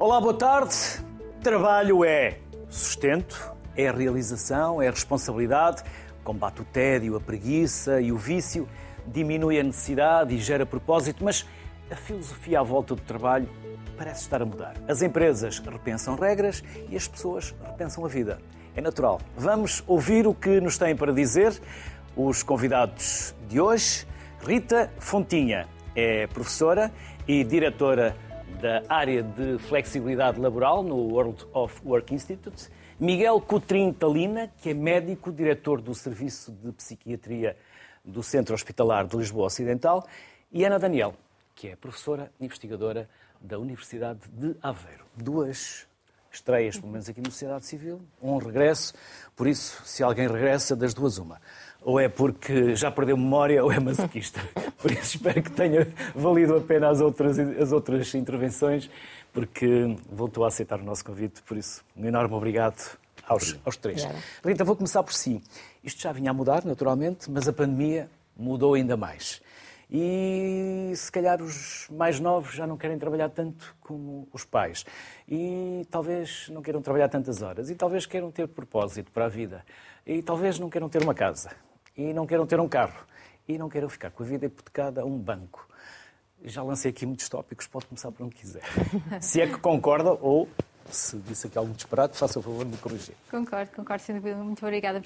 Olá, boa tarde. Trabalho é sustento, é realização, é responsabilidade, combate o tédio, a preguiça e o vício, diminui a necessidade e gera propósito, mas a filosofia à volta do trabalho parece estar a mudar. As empresas repensam regras e as pessoas repensam a vida. É natural. Vamos ouvir o que nos têm para dizer os convidados de hoje. Rita Fontinha é professora e diretora da área de flexibilidade laboral no World of Work Institute. Miguel Coutrinho Talina, que é médico, diretor do Serviço de Psiquiatria do Centro Hospitalar de Lisboa Ocidental. E Ana Daniel, que é professora investigadora da Universidade de Aveiro. Duas estreias, pelo menos aqui na sociedade civil, um regresso. Por isso, se alguém regressa, das duas, uma. Ou é porque já perdeu memória ou é masoquista. Por isso, espero que tenha valido a pena as outras, as outras intervenções, porque voltou a aceitar o nosso convite. Por isso, um enorme obrigado aos, aos três. Rita, vou começar por si. Isto já vinha a mudar, naturalmente, mas a pandemia mudou ainda mais. E se calhar os mais novos já não querem trabalhar tanto como os pais. E talvez não queiram trabalhar tantas horas. E talvez queiram ter propósito para a vida. E talvez não queiram ter uma casa. E não queiram ter um carro. E não queiram ficar com a vida hipotecada a um banco. Já lancei aqui muitos tópicos, pode começar por onde quiser. Se é que concorda ou se disse aqui algum disparate, faça o favor de me corrigir. Concordo, concordo, sem dúvida. Muito obrigada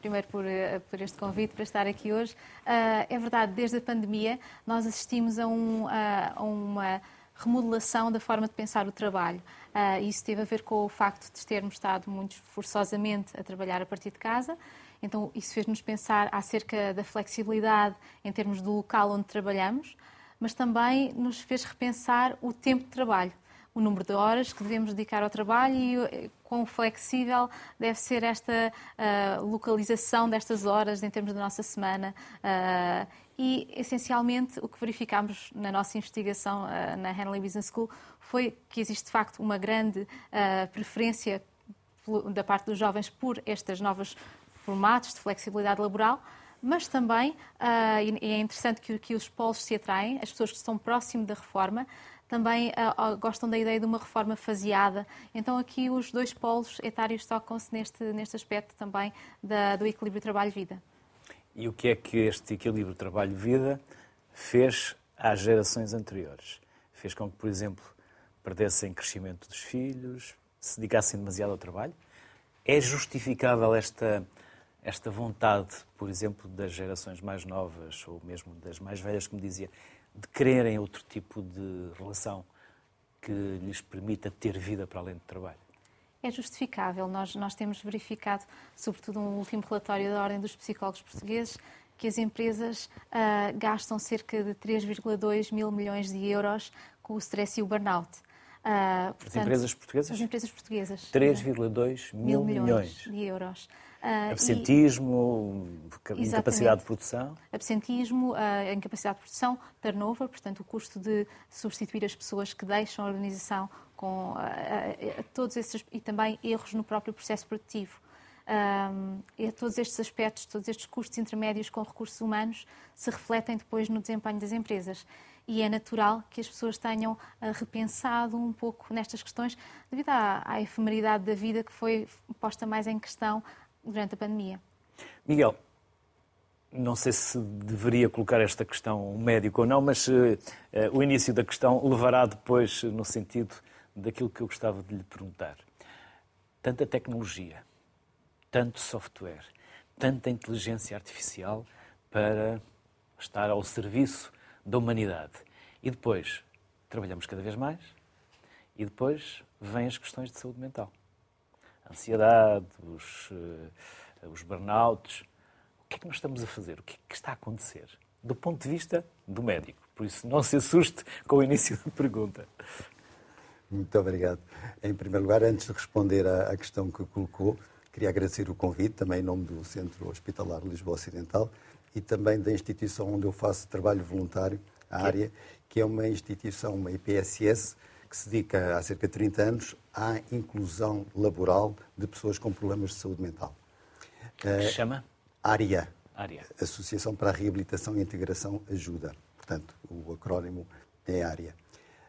primeiro por, eh, por este convite, para estar aqui hoje. Uh, é verdade, desde a pandemia nós assistimos a, um, a uma remodelação da forma de pensar o trabalho. Uh, isso teve a ver com o facto de termos estado muito forçosamente a trabalhar a partir de casa. Então, isso fez-nos pensar acerca da flexibilidade em termos do local onde trabalhamos, mas também nos fez repensar o tempo de trabalho o número de horas que devemos dedicar ao trabalho e eh, quão flexível deve ser esta uh, localização destas horas em termos da nossa semana. Uh, e, essencialmente, o que verificámos na nossa investigação uh, na Henley Business School foi que existe, de facto, uma grande preferência da parte dos jovens por estes novos formatos de flexibilidade laboral, mas também, uh, e é interessante que, que os polos se atraem, as pessoas que estão próximo da reforma, também uh, gostam da ideia de uma reforma faseada. Então, aqui os dois polos etários tocam-se neste, neste aspecto também da, do equilíbrio trabalho-vida. E o que é que este equilíbrio trabalho-vida fez às gerações anteriores? Fez com que, por exemplo, perdessem crescimento dos filhos, se dedicassem demasiado ao trabalho? É justificável esta, esta vontade, por exemplo, das gerações mais novas ou mesmo das mais velhas, como dizia, de quererem outro tipo de relação que lhes permita ter vida para além do trabalho? É justificável. Nós, nós temos verificado, sobretudo no último relatório da Ordem dos Psicólogos Portugueses, que as empresas uh, gastam cerca de 3,2 mil milhões de euros com o stress e o burnout. Uh, portanto, as empresas portuguesas? As empresas portuguesas. 3,2 mil, mil milhões, milhões de euros. Uh, Absentismo, e... incapacidade de produção? Absentismo, uh, incapacidade de produção, turnover, portanto, o custo de substituir as pessoas que deixam a organização com uh, todos esses e também erros no próprio processo produtivo. Um, e todos estes aspectos, todos estes custos intermédios com recursos humanos se refletem depois no desempenho das empresas. E é natural que as pessoas tenham repensado um pouco nestas questões, devido à, à efemeridade da vida que foi posta mais em questão durante a pandemia. Miguel, não sei se deveria colocar esta questão um médico ou não, mas uh, o início da questão levará depois no sentido daquilo que eu gostava de lhe perguntar. Tanta tecnologia, tanto software, tanta inteligência artificial para estar ao serviço da humanidade. E depois trabalhamos cada vez mais e depois vêm as questões de saúde mental ansiedade, os, uh, os burnouts. O que é que nós estamos a fazer? O que é que está a acontecer? Do ponto de vista do médico. Por isso, não se assuste com o início da pergunta. Muito obrigado. Em primeiro lugar, antes de responder à, questão que colocou, queria agradecer o convite, também em nome do Centro Hospitalar Lisboa Ocidental e também da instituição onde eu faço trabalho voluntário, a área, que é uma instituição, uma IPSS, que se dedica há cerca de 30 anos à inclusão laboral de pessoas com problemas de saúde mental. Que se chama? ARIA. ARIA. Associação para a Reabilitação e Integração Ajuda. Portanto, o acrónimo é ARIA.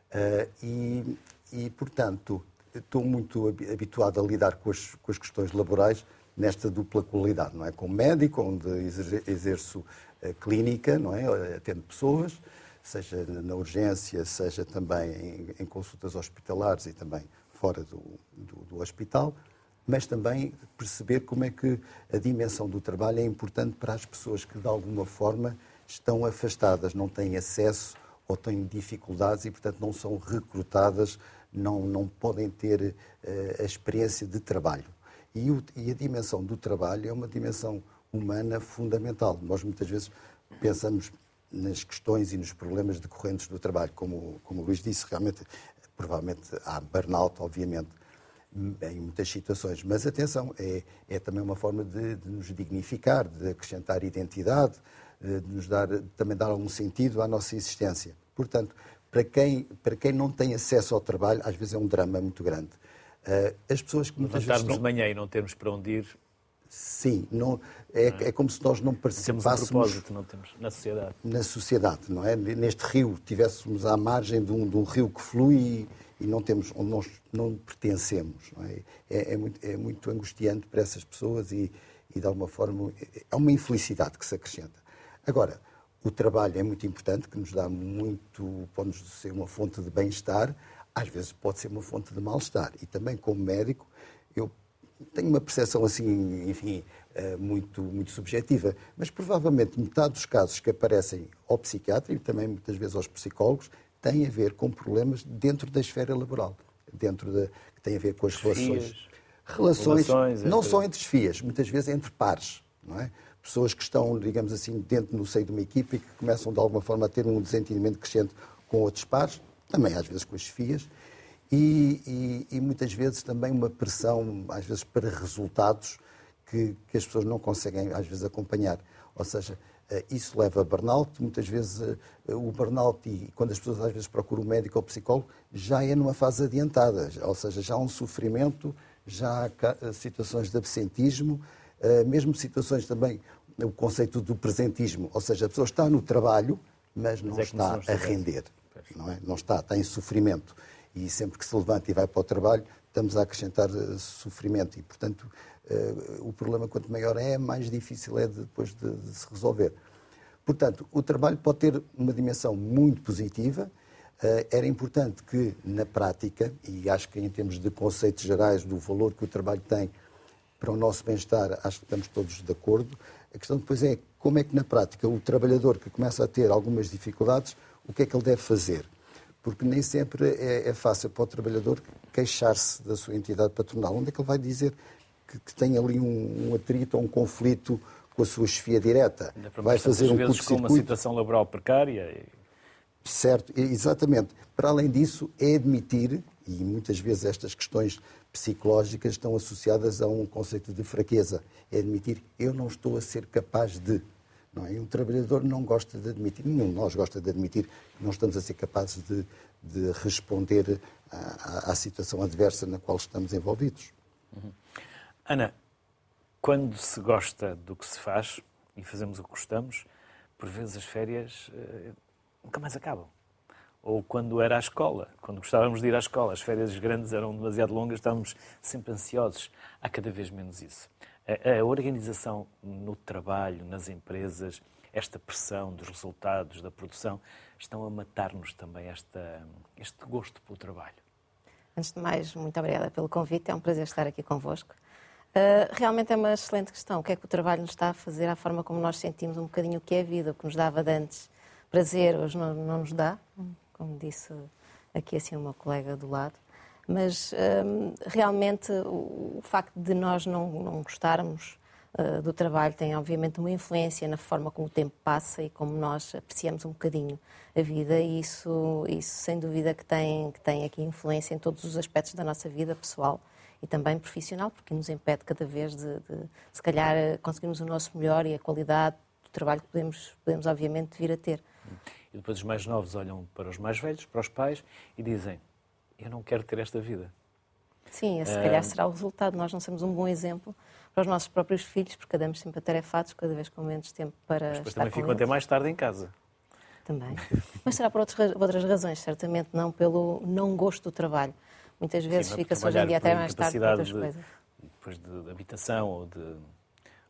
Uh, e, e, portanto, estou muito habituado a lidar com as, com as questões laborais nesta dupla qualidade, não é? Como médico, onde exerço a clínica, não é? Atendo pessoas, seja na urgência, seja também em, em consultas hospitalares e também fora do, do, do, hospital, mas também perceber como é que a dimensão do trabalho é importante para as pessoas que, de alguma forma, estão afastadas, não têm acesso ou têm dificuldades e, portanto, não são recrutadas, não, não podem ter uh, a experiência de trabalho. E, o, e a dimensão do trabalho é uma dimensão humana fundamental. Nós muitas vezes pensamos nas questões e nos problemas decorrentes do trabalho, como, como o Luís disse, realmente, provavelmente há burnout, obviamente, em muitas situações. Mas atenção, é, é também uma forma de, de, nos dignificar, de acrescentar identidade, de nos dar, também dar algum sentido à nossa existência. Portanto, para quem, para quem não tem acesso ao trabalho, às vezes é um drama muito grande. Uh, as pessoas que muitas vezes. Estão... de manhã e não termos para onde ir. Sim, não, é, não é? é como se nós não participássemos. Temos um propósito, não temos, na sociedade. Na sociedade, não é? Neste rio, tivéssemos à margem de um, de um rio que flui e, e, não temos, onde nós não pertencemos. Não é? É, é, muito, é muito angustiante para essas pessoas e, e, de alguma forma, é uma infelicidade que se acrescenta. Agora, o trabalho é muito importante, que nos dá muito, pode-nos ser uma fonte de bem-estar, às vezes pode ser uma fonte de mal-estar. E também, como médico, eu tenho uma percepção assim, enfim, eh, muito, muito subjetiva, mas provavelmente metade dos casos que aparecem ao psiquiatra e também muitas vezes aos psicólogos têm a ver com problemas dentro da esfera laboral, dentro da, que têm a ver com as relações. Relações, relações não entre... só entre FIAs, muitas vezes entre pares, não é? Pessoas que estão, digamos assim, dentro no seio de uma equipe e que começam de alguma forma a ter um desentendimento crescente com outros pares, também às vezes com as FIAs, e, e, e, muitas vezes também uma pressão, às vezes, para resultados que, que, as pessoas não conseguem, às vezes, acompanhar. Ou seja, eh, isso leva a burnout. Muitas vezes eh, o burnout, e quando as pessoas às vezes procuram um médico ou psicólogo, já é numa fase adiantada. Ou seja, já há um sofrimento, já há eh, situações de absentismo, mesmo situações também, o conceito do presentismo. Ou seja, a pessoa está no trabalho, mas não mas é está a render. Não, é? não está, está em sofrimento e sempre que se levanta e vai para o trabalho, estamos a acrescentar eh, sofrimento e, portanto, uh, o problema quanto maior é, mais difícil é de, depois de, de, se resolver. Portanto, o trabalho pode ter uma dimensão muito positiva. Uh, era importante que, na prática, e acho que em termos de conceitos gerais do valor que o trabalho tem para o nosso bem-estar, acho que estamos todos de acordo. A questão depois é como é que, na prática, o trabalhador que começa a ter algumas dificuldades, o que é que ele deve fazer? Porque nem sempre é, é fácil para o trabalhador queixar-se da sua entidade patronal. Onde é que ele vai dizer que, que tem ali um, um, atrito ou um conflito com a sua chefia direta? Vai fazer um vezes com uma situação laboral precária. E... Certo, exatamente. Para além disso, é admitir, e muitas vezes estas questões psicológicas estão associadas a um conceito de fraqueza, é admitir eu não estou a ser capaz de. Não é? E trabalhador não gosta de admitir, nenhum de nós gosta de admitir que não estamos a ser capazes de, de responder à, à, situação adversa na qual estamos envolvidos. Uhum. Ana, quando se gosta do que se faz e fazemos o que gostamos, por vezes as férias uh, nunca mais acabam. Ou quando era a escola, quando gostávamos de ir à escola, as férias grandes eram demasiado longas, estávamos sempre ansiosos. Há cada vez menos isso a, organização no trabalho, nas empresas, esta pressão dos resultados da produção, estão a matar-nos também esta, este gosto pelo trabalho. Antes de mais, muito obrigada pelo convite, é um prazer estar aqui convosco. Uh, realmente é uma excelente questão. O que é que o trabalho nos está a fazer à forma como nós sentimos um bocadinho o que é a vida, o que nos dava de antes prazer, hoje não, não nos dá, como disse aqui assim meu colega do lado mas um, realmente o, facto de nós não, não gostarmos uh, do trabalho tem obviamente uma influência na forma como o tempo passa e como nós apreciamos um bocadinho a vida e isso, isso sem dúvida que tem, que tem aqui influência em todos os aspectos da nossa vida pessoal e também profissional, porque nos impede cada vez de, de se calhar, conseguirmos o nosso melhor e a qualidade do trabalho que podemos, podemos obviamente vir a ter. E depois os mais novos olham para os mais velhos, para os pais, e dizem: eu não quero ter esta vida. Sim, esse se calhar será o resultado. Nós não somos um bom exemplo para os nossos próprios filhos, porque andamos sempre atarefados, cada vez com menos tempo para Mas depois estar também ficam até mais tarde em casa. também. Mas será por outras, outras razões, certamente não pelo não gosto do trabalho. Muitas vezes fica-se hoje em dia até mais tarde para outras de, coisas. Depois de, de habitação ou, de,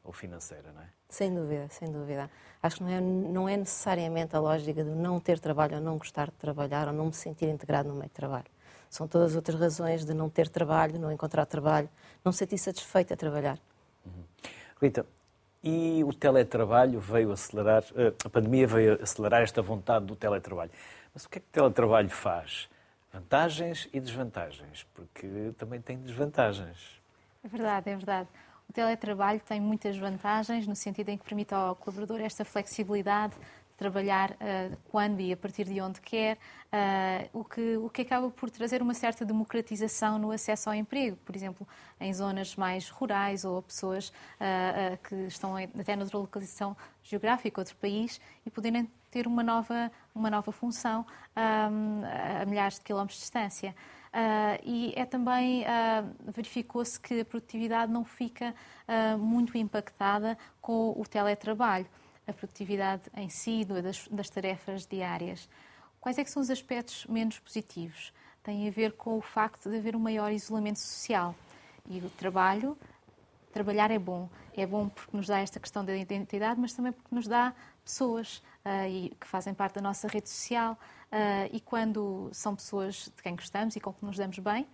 ou financeira, não é? Sem dúvida, sem dúvida. Acho que não é, não é necessariamente a lógica de não ter trabalho ou não gostar de trabalhar ou não me sentir integrado no meio de trabalho. São todas outras razões de não ter trabalho, não encontrar trabalho, não sentir satisfeito a trabalhar. Uhum. Rita, e o teletrabalho veio acelerar, eh, a pandemia veio acelerar esta vontade do teletrabalho. Mas o que é que o teletrabalho faz? Vantagens e desvantagens, porque também tem desvantagens. É verdade, é verdade. O teletrabalho tem muitas vantagens, no sentido em que permite ao colaborador esta flexibilidade de trabalhar uh, quando e a partir de onde quer, uh, o, que, o que acaba por trazer uma certa democratização no acesso ao emprego, por exemplo, em zonas mais rurais ou pessoas uh, que estão até noutra localização geográfica, outro país, e poderem ter uma nova, uma nova função um, a milhares de quilómetros de distância. Uh, e é também uh, verificou-se que a produtividade não fica uh, muito impactada com o teletrabalho, a produtividade em si das, das tarefas diárias. Quais é que são os aspectos menos positivos? Tem a ver com o facto de haver um maior isolamento social e o trabalho trabalhar é bom. É bom porque nos dá esta questão da identidade, mas também porque nos dá pessoas uh, e, que fazem parte da nossa rede social. Uh, e quando são pessoas de quem gostamos e com que nos damos bem, uh,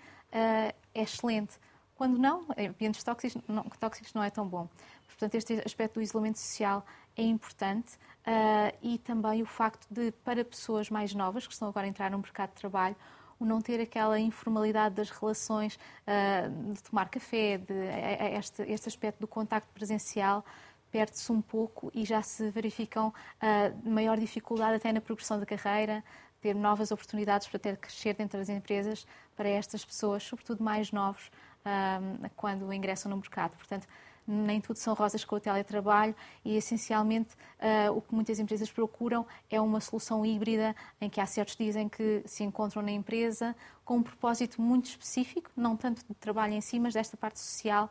é excelente. Quando não, ambientes tóxicos não, tóxicos não é tão bom. Portanto, este aspecto do isolamento social é importante uh, e também o facto de, para pessoas mais novas que estão agora a entrar no mercado de trabalho, o não ter aquela informalidade das relações, uh, de tomar café, de, este, este aspecto do contacto presencial perde-se um pouco e já se verificam uh, maior dificuldade até na progressão da carreira, ter novas oportunidades para ter crescer dentro das empresas para estas pessoas, sobretudo mais novos, um, quando ingressam no mercado. Portanto, nem tudo são rosas com o teletrabalho e, essencialmente, uh, o que muitas empresas procuram é uma solução híbrida em que há certos dias em que se encontram na empresa com um propósito muito específico, não tanto de trabalho em si, mas desta parte social,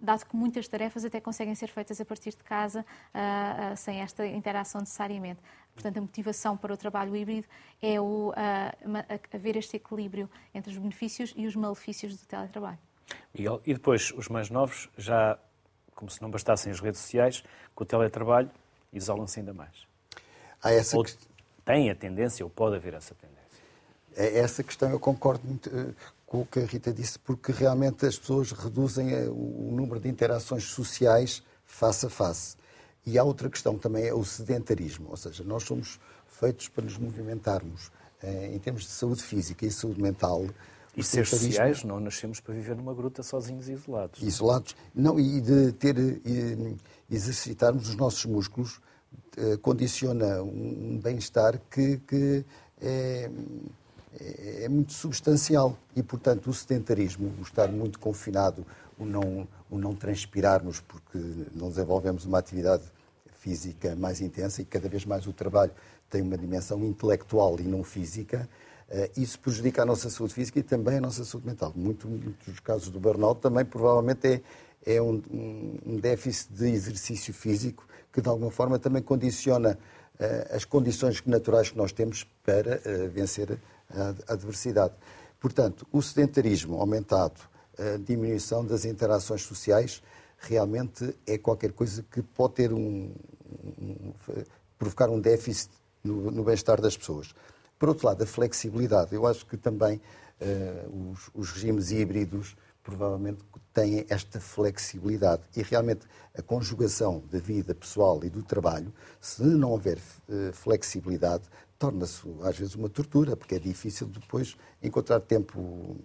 dado que muitas tarefas até conseguem ser feitas a partir de casa, uh, uh, sem esta interação necessariamente. Portanto, a motivação para o trabalho híbrido é o, haver este equilíbrio entre os benefícios e os malefícios do teletrabalho. Miguel, e depois os mais novos, já como se não bastassem as redes sociais, com o teletrabalho, isolam-se ainda mais. Há essa ou tem a tendência, ou pode haver essa tendência? É essa questão eu concordo muito eh, com o que a Rita disse, porque realmente as pessoas reduzem eh, o número de interações sociais face a face. E há outra questão também, é o sedentarismo, ou seja, nós somos feitos para nos movimentarmos. Eh, em termos de saúde física e saúde mental, e ser sociais, não nascemos para viver numa gruta sozinhos e isolados. Isolados. Não, e de ter, e, exercitarmos os nossos músculos eh, condiciona um bem-estar que, que é, é, muito substancial. E, portanto, o sedentarismo, o estar muito confinado, o não, o não transpirarmos porque não desenvolvemos uma atividade física mais intensa e cada vez mais o trabalho tem uma dimensão intelectual e não física, isso prejudica a nossa saúde física e também a nossa saúde mental. Muito, muitos casos do burnout também provavelmente é, é um, um, déficit de exercício físico que de alguma forma também condiciona uh, as condições naturais que nós temos para uh, vencer a, a adversidade. Portanto, o sedentarismo aumentado, a diminuição das interações sociais, realmente é qualquer coisa que pode ter um, um provocar um déficit no, no bem-estar das pessoas. Por outro lado, a flexibilidade. Eu acho que também uh, os, os, regimes híbridos provavelmente têm esta flexibilidade. E realmente a conjugação da vida pessoal e do trabalho, se não houver uh, flexibilidade, torna-se às vezes uma tortura, porque é difícil depois encontrar tempo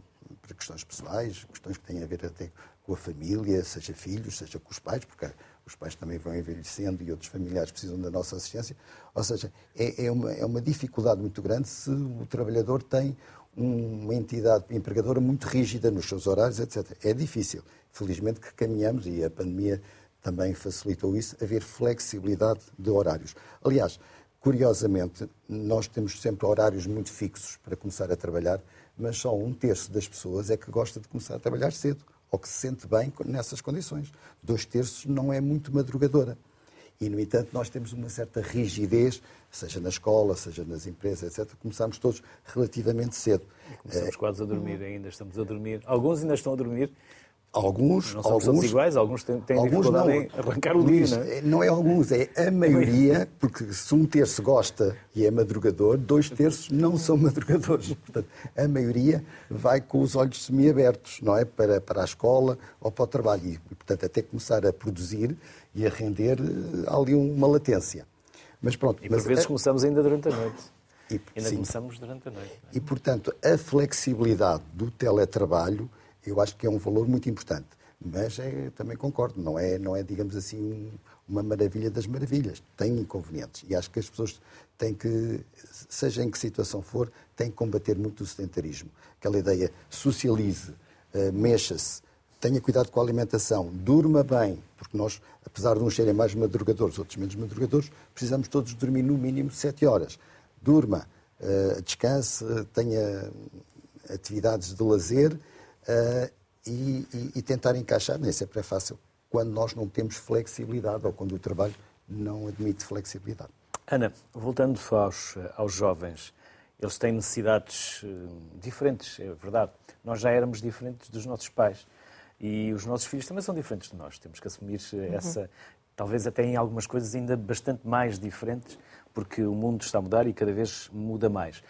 para questões pessoais, questões que têm a ver até com a família, seja filhos, seja com os pais, porque os pais também vão envelhecendo e outros familiares precisam da nossa assistência. Ou seja, é, é, uma, é uma dificuldade muito grande se o trabalhador tem uma entidade empregadora muito rígida nos seus horários, etc. É difícil. Felizmente que caminhamos, e a pandemia também facilitou isso, haver flexibilidade de horários. Aliás, curiosamente, nós temos sempre horários muito fixos para começar a trabalhar, mas só um terço das pessoas é que gosta de começar a trabalhar cedo ou que se sente bem nessas condições. Dois terços não é muito madrugadora. E, no entanto, nós temos uma certa rigidez, seja na escola, seja nas empresas, etc. Começamos todos relativamente cedo. Começamos quase a dormir ainda, estamos a dormir. Alguns ainda estão a dormir. Alguns, não somos alguns iguais, alguns têm, têm alguns dificuldade não. em arrancar o Luís, dia, não é? Não é alguns, é a maioria, porque se um terço gosta e é madrugador, dois terços não são madrugadores. Portanto, a maioria vai com os olhos semiabertos, não é? Para, para a escola ou para o trabalho. E, portanto, até começar a produzir e a render, eh, há ali uma latência. Mas pronto. E por mas, vezes a- começamos ainda durante a noite. e, Ainda sim. começamos durante a noite. é? E, portanto, a flexibilidade do teletrabalho, eu acho que é um valor muito importante. Mas é, também concordo, não é, não é, digamos assim, um- uma maravilha das maravilhas. Tem inconvenientes. E acho que as pessoas têm que, seja em que situação for, têm que combater muito o sedentarismo. Aquela ideia, socialize, eh, mexa-se, tenha cuidado com a alimentação, durma bem, porque nós, apesar de uns serem mais madrugadores, outros menos madrugadores, precisamos todos dormir no mínimo sete horas. Durma, eh, descanse, tenha atividades de lazer eh, e, e- e tentar encaixar, nem sempre é fácil, quando nós não temos flexibilidade ou quando o trabalho não admite flexibilidade. Ana, voltando aos, aos jovens, eles têm necessidades eh, diferentes, é verdade. Nós já éramos diferentes dos nossos pais e os nossos filhos também são diferentes de nós. Temos que assumir eh, essa, talvez até em algumas coisas ainda bastante mais diferentes, porque o mundo está a mudar e cada vez muda mais.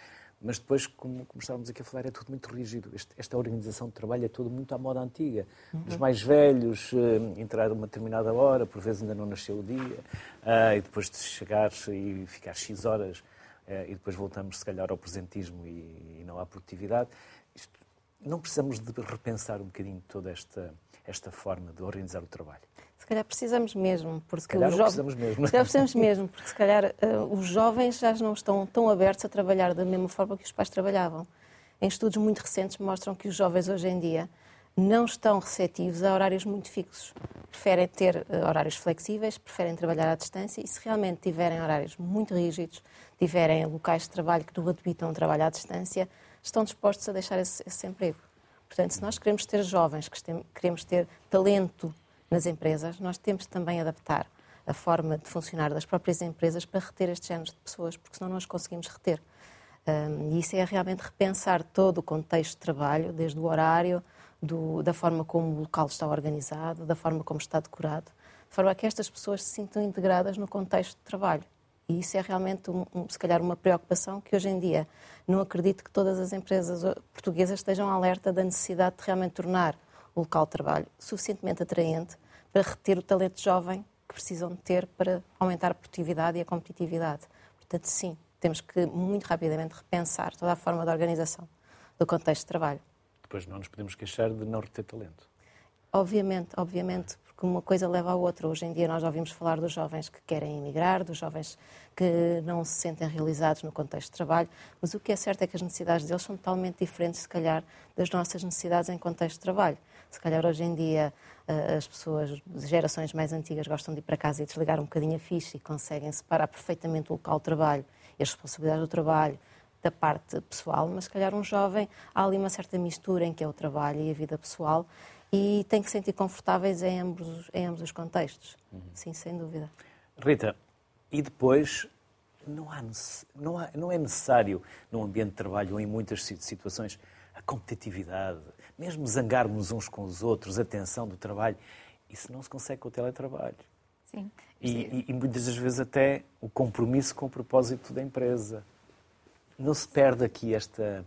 Mas depois, como, como estávamos aqui a falar, é tudo muito rígido. Este- esta organização de trabalho é tudo muito à moda antiga. Dos mais velhos, eh, entrar a uma determinada hora, por vezes ainda não nasceu o dia, ah, e depois de chegar e ficar X horas, eh, e depois voltamos, se calhar, ao presentismo e, e não à produtividade. Isto- não precisamos de repensar um bocadinho toda esta, esta forma de organizar o trabalho. Se calhar precisamos mesmo, porque calhar os jovens. precisamos mesmo. Se calhar precisamos mesmo, porque se calhar eh, os jovens já não estão tão abertos a trabalhar da mesma forma que os pais trabalhavam. Em estudos muito recentes mostram que os jovens hoje em dia não estão receptivos a horários muito fixos. Preferem ter eh, horários flexíveis, preferem trabalhar à distância e se realmente tiverem horários muito rígidos, tiverem locais de trabalho que não admitam um trabalho à distância, estão dispostos a deixar esse, esse emprego. Portanto, se nós queremos ter jovens, queremos ter talento nas empresas, nós temos também adaptar a forma de funcionar das próprias empresas para reter estes géneros de pessoas, porque senão não as conseguimos reter. E isso é realmente repensar todo o contexto de trabalho, desde o horário, do- da forma como o local está organizado, da forma como está decorado, de forma a que estas pessoas se sintam integradas no contexto de trabalho. E isso é realmente, um- se calhar, uma preocupação que hoje em dia não acredito que todas as empresas uh, portuguesas estejam alerta da necessidade de realmente tornar o local de trabalho suficientemente atraente para reter o talento jovem que precisam de ter para aumentar a produtividade e a competitividade. Portanto, sim, temos que muito rapidamente repensar toda a forma de organização do contexto de trabalho. Depois não nos podemos queixar de não reter talento. Obviamente, obviamente, porque uma coisa leva à outra. Hoje em dia nós ouvimos falar dos jovens que querem emigrar, dos jovens que não se sentem realizados no contexto de trabalho, mas o que é certo é que as necessidades deles são totalmente diferentes, se calhar, das nossas necessidades em contexto de trabalho. Se calhar hoje em dia eh, as pessoas, as gerações mais antigas, gostam de ir para casa e desligar um bocadinho a ficha e conseguem separar perfeitamente o local de trabalho e as responsabilidades do trabalho da parte pessoal, mas se calhar um jovem há ali uma certa mistura em que é o trabalho e a vida pessoal e tem que se sentir confortáveis em ambos, os- em ambos os contextos. Sim, sem dúvida. Rita, e depois não, há, não, há- não é necessário, num ambiente de trabalho ou em muitas si- situações, a competitividade, mesmo zangarmos uns com os outros, a tensão do trabalho. Isso não se consegue com o teletrabalho. Sim. E, e- e muitas das vezes até o compromisso com o propósito da empresa. Não se perde aqui esta,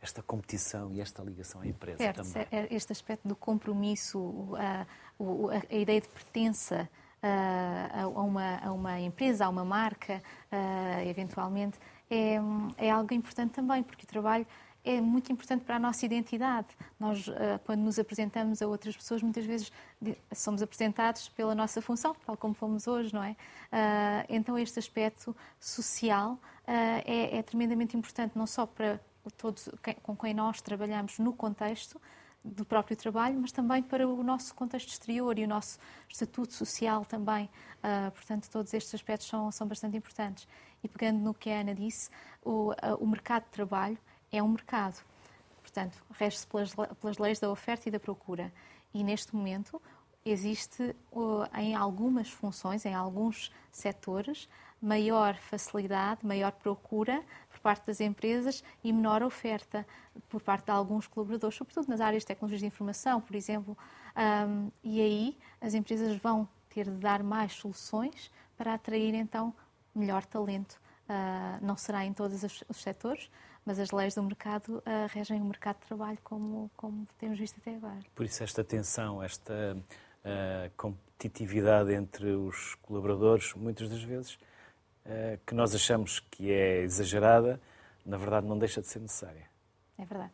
esta competição e esta ligação à empresa Perde-se também. é- este aspecto do compromisso, a, a- a ideia de pertença a, a uma, a uma empresa, a uma marca, eventualmente, é, é algo importante também, porque o trabalho é muito importante para a nossa identidade. Nós, ah, quando nos apresentamos a outras pessoas, muitas vezes somos apresentados pela nossa função, tal como fomos hoje, não é? Ah, então, este aspecto social ah, é, é tremendamente importante, não só para todos com quem nós trabalhamos no contexto do próprio trabalho, mas também para o nosso contexto exterior e o nosso estatuto social também. Portanto, todos estes aspectos são, são bastante importantes. E pegando no que a Ana disse, o, o mercado de trabalho é um mercado. Portanto, rege-se pelas, pelas leis da oferta e da procura. E neste momento, existe em algumas funções, em alguns setores, maior facilidade, maior procura por parte das empresas e menor oferta por parte de alguns colaboradores, sobretudo nas áreas de tecnologias de informação, por exemplo. Um, e aí as empresas vão ter de dar mais soluções para atrair então melhor talento. Uh, não será em todos os, os setores, mas as leis do mercado uh, regem o mercado de trabalho como, como temos visto até agora. Por isso esta tensão, esta uh, competitividade entre os colaboradores, muitas das vezes, uh, que nós achamos que é exagerada, na verdade não deixa de ser necessária. É verdade.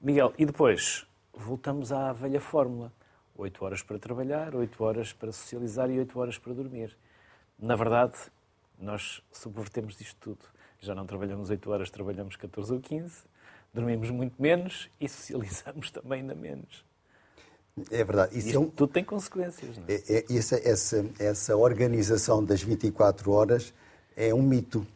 Miguel, e depois voltamos à velha fórmula. Oito horas para trabalhar, oito horas para socializar e oito horas para dormir. Na verdade, nós subvertemos isto tudo já não trabalhamos 8 horas, trabalhamos 14 ou 15, dormimos muito menos e socializamos também ainda menos. É verdade. Isso é um... tudo tem consequências. Não é? É, é, essa, essa, essa organização das 24 horas é um mito,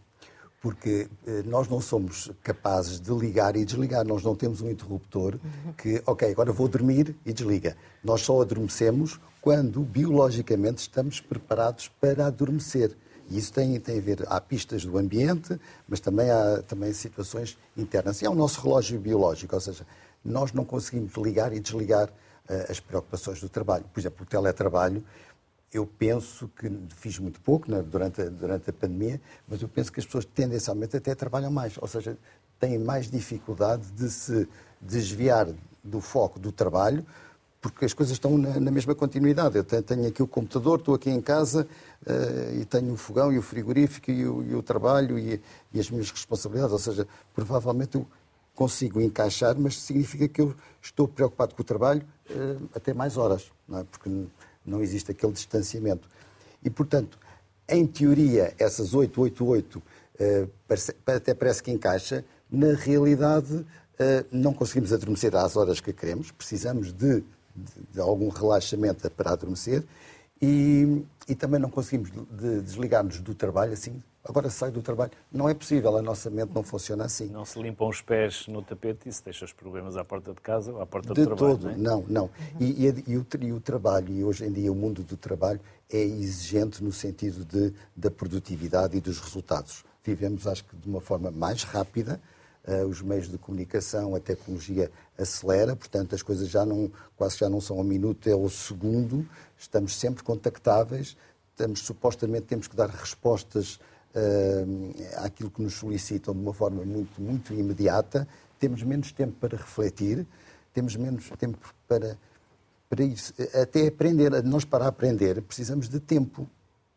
porque eh, nós não somos capazes de ligar e desligar. Nós não temos um interruptor que, ok, agora vou dormir e desliga. Nós só adormecemos quando biologicamente estamos preparados para adormecer. E isso tem, tem a ver, há pistas do ambiente, mas também há também situações internas. E é o nosso relógio biológico, ou seja, nós não conseguimos ligar e desligar uh, as preocupações do trabalho. Por exemplo, o teletrabalho, eu penso que fiz muito pouco né, durante, a, durante a pandemia, mas eu penso que as pessoas tendencialmente até trabalham mais, ou seja, têm mais dificuldade de se desviar do foco do trabalho porque as coisas estão na, na mesma continuidade. Eu tenho, aqui o computador, estou aqui em casa uh, e tenho o fogão e o frigorífico e o, e o trabalho e, e, as minhas responsabilidades. Ou seja, provavelmente eu consigo encaixar, mas significa que eu estou preocupado com o trabalho uh, até mais horas, não é? porque não existe aquele distanciamento. E, portanto, em teoria, essas 888 uh, parece, até parece que encaixa, na realidade não conseguimos adormecer às horas que queremos, precisamos de de, de algum relaxamento para adormecer e, e também não conseguimos de desligar-nos do trabalho assim. Agora sai do trabalho. Não é possível, a nossa mente não funciona assim. Não se limpam os pés no tapete e isso deixa os problemas à porta de casa ou à porta de do trabalho. Todo. Não, é? não. não. E, e, e, o, e o trabalho, e hoje em dia o mundo do trabalho, é exigente no sentido de, da produtividade e dos resultados. Vivemos, acho que, de uma forma mais rápida, os meios de comunicação, a tecnologia acelera, portanto as coisas já não, quase já não são ao minuto, é ao segundo, estamos sempre contactáveis, estamos, supostamente temos que dar respostas uh, àquilo que nos solicitam de uma forma muito, muito imediata, temos menos tempo para refletir, temos menos tempo para, para isso, até aprender, nós para aprender precisamos de tempo,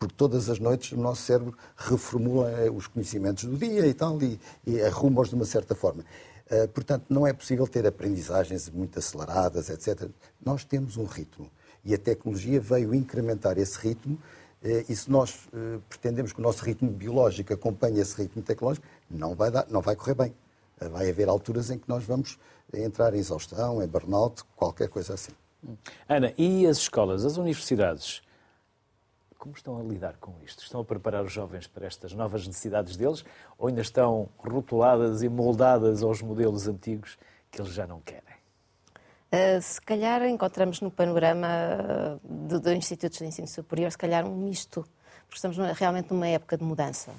porque todas as noites o nosso cérebro reformula eh, os conhecimentos do dia e tal, e, e arruma-os de uma certa forma. Uh, portanto, não é possível ter aprendizagens muito aceleradas, etc. Nós temos um ritmo e a tecnologia veio incrementar esse ritmo. Uh, e se nós uh, pretendemos que o nosso ritmo biológico acompanhe esse ritmo tecnológico, não vai, dar, não vai correr bem. vai haver alturas em que nós vamos entrar em exaustão, em burnout, qualquer coisa assim. Ana, e as escolas, as universidades? Como estão a lidar com isto? Estão a preparar os jovens para estas novas necessidades deles ou ainda estão rotuladas e moldadas aos modelos antigos que eles já não querem? Uh, se calhar encontramos no panorama dos do Institutos de Ensino Superior, se calhar um misto, porque estamos realmente numa época de mudança.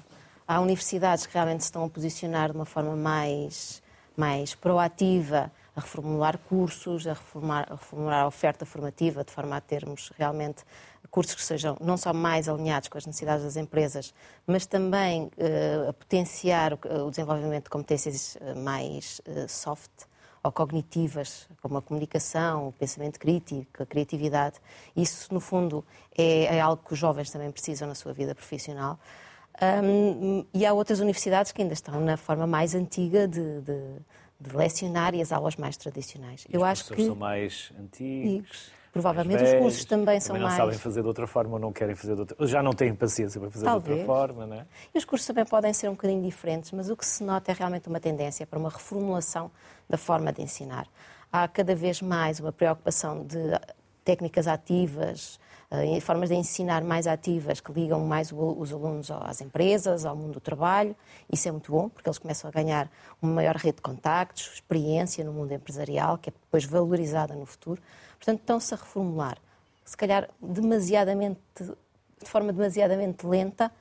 Há universidades que realmente se estão a posicionar de uma forma mais, mais proativa, a reformular cursos, a reformular, a reformular a oferta formativa, de forma a termos realmente cursos que sejam não só mais alinhados com as necessidades das empresas, mas também uh, a potenciar o, o, desenvolvimento de competências eh, mais uh, soft ou cognitivas, como a comunicação, o pensamento crítico, a criatividade. Isso, no fundo, é, é algo que os jovens também precisam na sua vida profissional. Um, e há outras universidades que ainda estão na forma mais antiga de, de, de lecionar e as aulas mais tradicionais. E Eu acho que são mais antigos. Provavelmente os cursos também são também não mais. Não sabem fazer de outra forma ou não querem fazer de outra Já não têm paciência para fazer Talvez. de outra forma, não é? E os cursos também podem ser um bocadinho diferentes, mas o que se nota é realmente uma tendência para uma reformulação da forma de ensinar. Há cada vez mais uma preocupação de técnicas ativas, formas de ensinar mais ativas que ligam mais os alunos às empresas, ao mundo do trabalho. Isso é muito bom, porque eles começam a ganhar uma maior rede de contactos, experiência no mundo empresarial, que é depois valorizada no futuro. Portanto, estão-se a reformular. se calhar demasiadamente, de forma demasiadamente lenta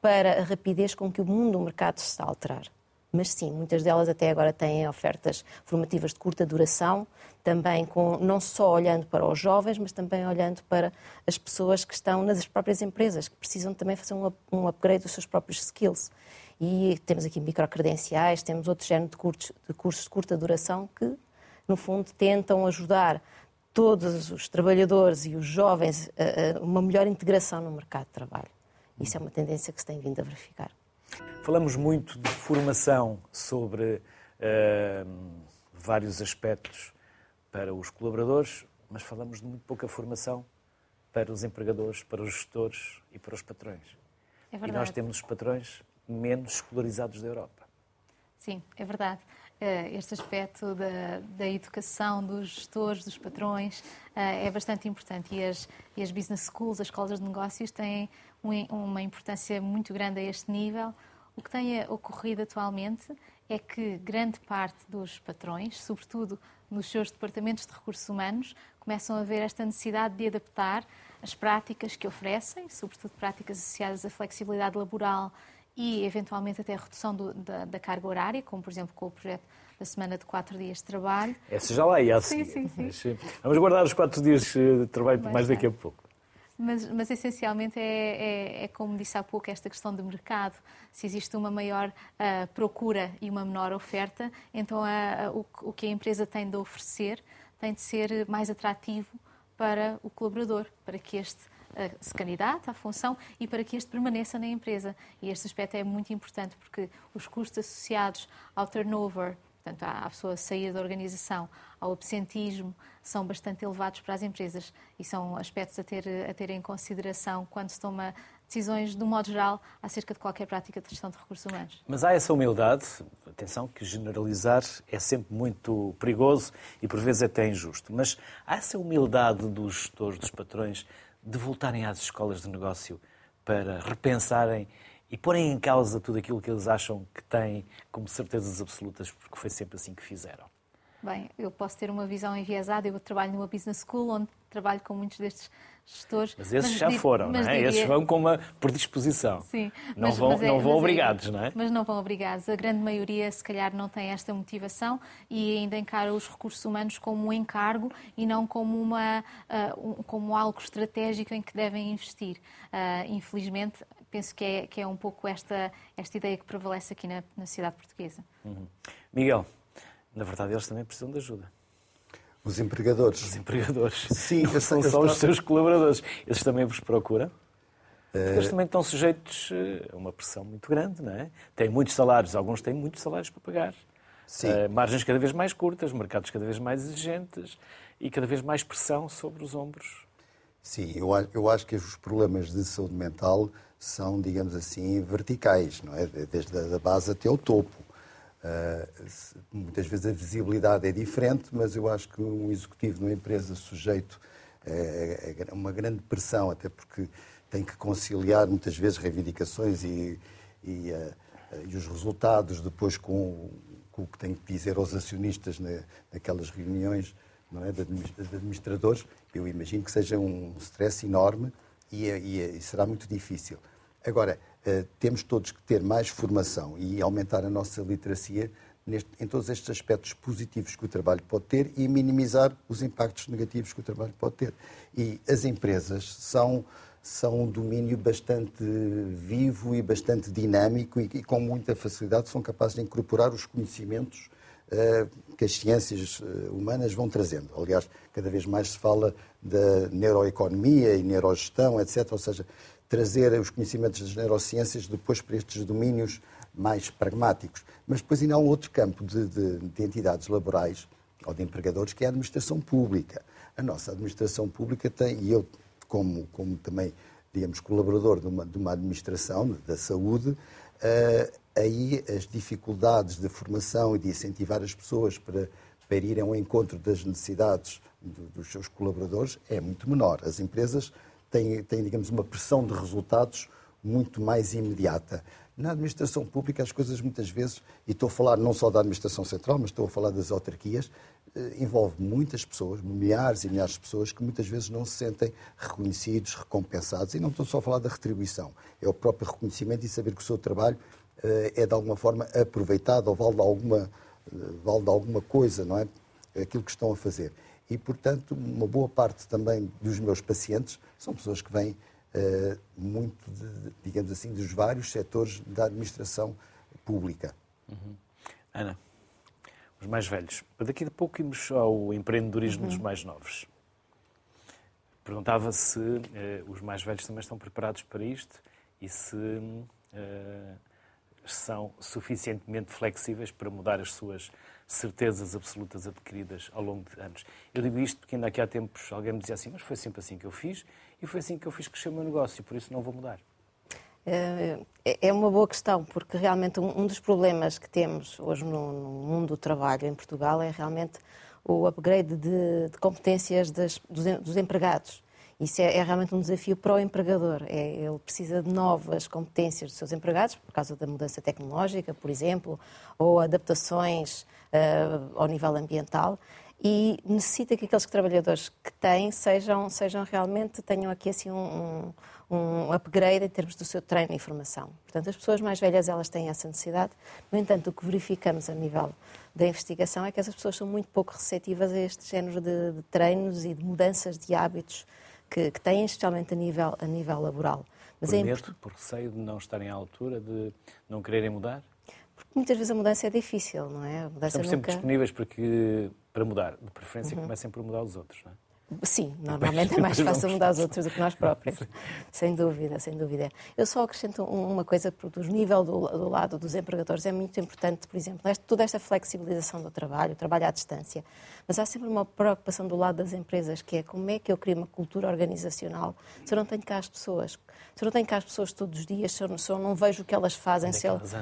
para a rapidez com que o mundo do mercado se está a alterar. Mas sim, muitas delas até agora têm ofertas formativas de curta duração, também com não só olhando para os jovens, mas também olhando para as pessoas que estão nas próprias empresas, que precisam também fazer um upgrade dos seus próprios skills. E temos aqui microcredenciais, temos outro género de cursos, de cursos de curta duração que, no fundo, tentam ajudar todos os trabalhadores e os jovens a, uma melhor integração no mercado de trabalho. Isso é uma tendência que se tem vindo a verificar. Falamos muito de formação sobre uh, vários aspectos para os colaboradores, mas falamos de muito pouca formação para os empregadores, para os gestores e para os patrões. É verdade. E nós temos os patrões menos escolarizados da Europa. Sim, é verdade. Eh, este aspecto da, da, educação dos gestores, dos patrões, eh, é bastante importante. E as, e as business schools, as escolas de negócios, têm uma importância muito grande a este nível. O que tem ocorrido atualmente é que grande parte dos patrões, sobretudo nos seus departamentos de recursos humanos, começam a ver esta necessidade de adaptar as práticas que oferecem, sobretudo práticas associadas à flexibilidade laboral e, eventualmente, até a redução do, da, da, carga horária, como, por exemplo, com o projeto da semana de quatro dias de trabalho. Essa já lá ia sim, sim, sim. Vamos guardar os quatro dias de trabalho mais, mais daqui a pouco. Mas, mas essencialmente é, é, é, como disse há pouco, esta questão de mercado. Se existe uma maior uh, procura e uma menor oferta, então uh, o, o, que a empresa tem de oferecer tem de ser mais atrativo para o colaborador, para que este se candidate à função e para que este permaneça na empresa. E este aspecto é muito importante porque os custos associados ao turnover, portanto, à pessoa sair da organização, ao absentismo, são bastante elevados para as empresas e são aspectos a ter, a ter em consideração quando se toma decisões, de um modo geral, acerca de qualquer prática de gestão de recursos humanos. Mas há essa humildade, atenção, que generalizar é sempre muito perigoso e por vezes até injusto, mas há essa humildade dos gestores, dos patrões, de voltarem às escolas de negócio para repensarem e porem em causa tudo aquilo que eles acham que têm como certezas absolutas, porque foi sempre assim que fizeram. Bem, eu posso ter uma visão enviesada. Eu trabalho numa business school onde trabalho com muitos destes gestores. Mas esses mas, já foram, não é? Diria... Esses vão com uma predisposição. Sim. Não mas, vão, mas é, não vão é obrigados, é, não é? Mas não vão obrigados. A grande maioria, se calhar, não tem esta motivação e ainda encara os recursos humanos como um encargo e não como, uma, uh, um, como algo estratégico em que devem investir. Uh, infelizmente, penso que é, que é um pouco esta, esta ideia que prevalece aqui na, na sociedade portuguesa. Uhum. Miguel, na verdade, eles também precisam de ajuda. Os empregadores. Os empregadores. Sim, não são só os seus colaboradores. Eles também vos procuram? Porque eles também estão sujeitos eh, a uma pressão muito grande, não é? Têm muitos salários, alguns têm muitos salários para pagar. Sim. Uh, margens cada vez mais curtas, mercados cada vez mais exigentes e cada vez mais pressão sobre os ombros. Sim, eu, eu acho que os problemas de saúde mental são, digamos assim, verticais, não é? Desde a base até o topo. Uh, muitas vezes a visibilidade é diferente, mas eu acho que um executivo numa empresa sujeito a uma grande pressão, até porque tem que conciliar muitas vezes reivindicações e, e, uh, e os resultados depois com, com, o que tem que dizer aos acionistas na, naquelas reuniões não é, de administradores, eu imagino que seja um stress enorme e, e, e será muito difícil. Agora, uh, temos todos que ter mais formação e aumentar a nossa literacia neste, em todos estes aspectos positivos que o trabalho pode ter e minimizar os impactos negativos que o trabalho pode ter. E as empresas são, são um domínio bastante vivo e bastante dinâmico e, e com muita facilidade são capazes de incorporar os conhecimentos uh, que as ciências uh, humanas vão trazendo. Aliás, cada vez mais se fala da neuroeconomia e neurogestão, etc. Ou seja, trazer os conhecimentos das neurociências depois para estes domínios mais pragmáticos. Mas depois ainda há um outro campo de, de, de entidades laborais ou de empregadores que é a administração pública. A nossa administração pública tem, e eu, como, como também, digamos, colaborador de uma, de uma administração da saúde, uh, aí as dificuldades de formação e de incentivar as pessoas para, para irem ao encontro das necessidades do, dos seus colaboradores é muito menor. As empresas têm, têm, digamos, uma pressão de resultados muito mais imediata. Na administração pública, as coisas muitas vezes, e estou a falar não só da administração central, mas estou a falar das autarquias, eh, envolve muitas pessoas, milhares e milhares de pessoas, que muitas vezes não se sentem reconhecidos, recompensados. E não estou só a falar da retribuição, é o próprio reconhecimento e saber que o seu trabalho eh, é de alguma forma aproveitado ou vale de alguma, eh, vale de alguma coisa, não é? Aquilo que estão a fazer. E, portanto, uma boa parte também dos meus pacientes são pessoas que vêm uh, muito, de, digamos assim, dos vários setores da administração pública. Uhum. Ana, os mais velhos. Daqui a pouco irmos ao empreendedorismo uhum. dos mais novos. Perguntava se uh, os mais velhos também estão preparados para isto e se uh, são suficientemente flexíveis para mudar as suas certezas absolutas adquiridas ao longo de anos. Eu digo isto porque ainda aqui há tempos alguém me dizia assim, mas foi sempre assim que eu fiz e foi assim que eu fiz crescer o meu negócio, por isso não vou mudar. É, é uma boa questão, porque realmente um dos problemas que temos hoje no, mundo do trabalho em Portugal é realmente o upgrade de, competências dos, empregados. Isso é, é, realmente um desafio para o empregador. É, ele precisa de novas competências dos seus empregados, por causa da mudança tecnológica, por exemplo, ou adaptações uh, ao nível ambiental e necessita que aqueles trabalhadores que têm sejam, sejam realmente, tenham aqui assim um, um, upgrade em termos do seu treino e formação. Portanto, as pessoas mais velhas, elas têm essa necessidade. No entanto, o que verificamos a nível da investigação é que essas pessoas são muito pouco receptivas a este género de, de treinos e de mudanças de hábitos que, que têm, especialmente a nível, a nível laboral. Mas por é medo, por receio de não estarem à altura, de não quererem mudar? Porque muitas vezes a mudança é difícil, não é? A mudança Estamos nunca... sempre disponíveis para, que, para mudar. De preferência, uhum. comecem por mudar os outros, não é? Sim, normalmente é mais fácil mudar os outros do que nós próprios. Sem dúvida, sem dúvida. Eu só acrescento uma coisa, porque o nível do, do, lado dos empregadores é muito importante, por exemplo, toda esta flexibilização do trabalho, o trabalho à distância. Mas há sempre uma preocupação do lado das empresas, que é como é que eu crio uma cultura organizacional se eu não tenho cá as pessoas. Se eu não tenho cá as pessoas todos os dias, se eu não, se eu não vejo o que elas fazem, Onde é se é elas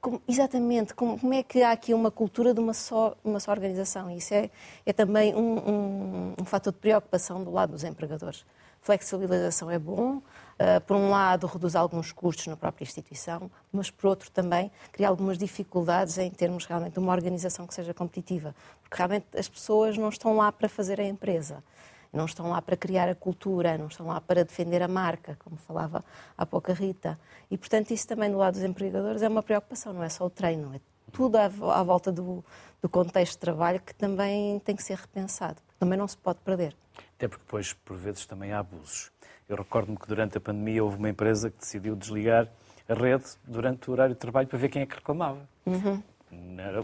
como, exatamente, como, como, é que há aqui uma cultura de uma só, uma só organização? Isso é, é também um, um, um fator de preocupação do lado dos empregadores. Flexibilização é bom, uh, por um lado reduz alguns custos na própria instituição, mas por outro também cria algumas dificuldades em termos realmente de uma organização que seja competitiva, porque realmente as pessoas não estão lá para fazer a empresa não estão lá para criar a cultura, não estão lá para defender a marca, como falava há pouco a Rita. E, portanto, isso também do lado dos empregadores é uma preocupação, não é só o treino, é tudo à, à volta do, do contexto de trabalho que também tem que ser repensado, também não se pode perder. Até porque depois, por vezes, também há abusos. Eu recordo-me que durante a pandemia houve uma empresa que decidiu desligar a rede durante o horário de trabalho para ver quem é que reclamava. Uhum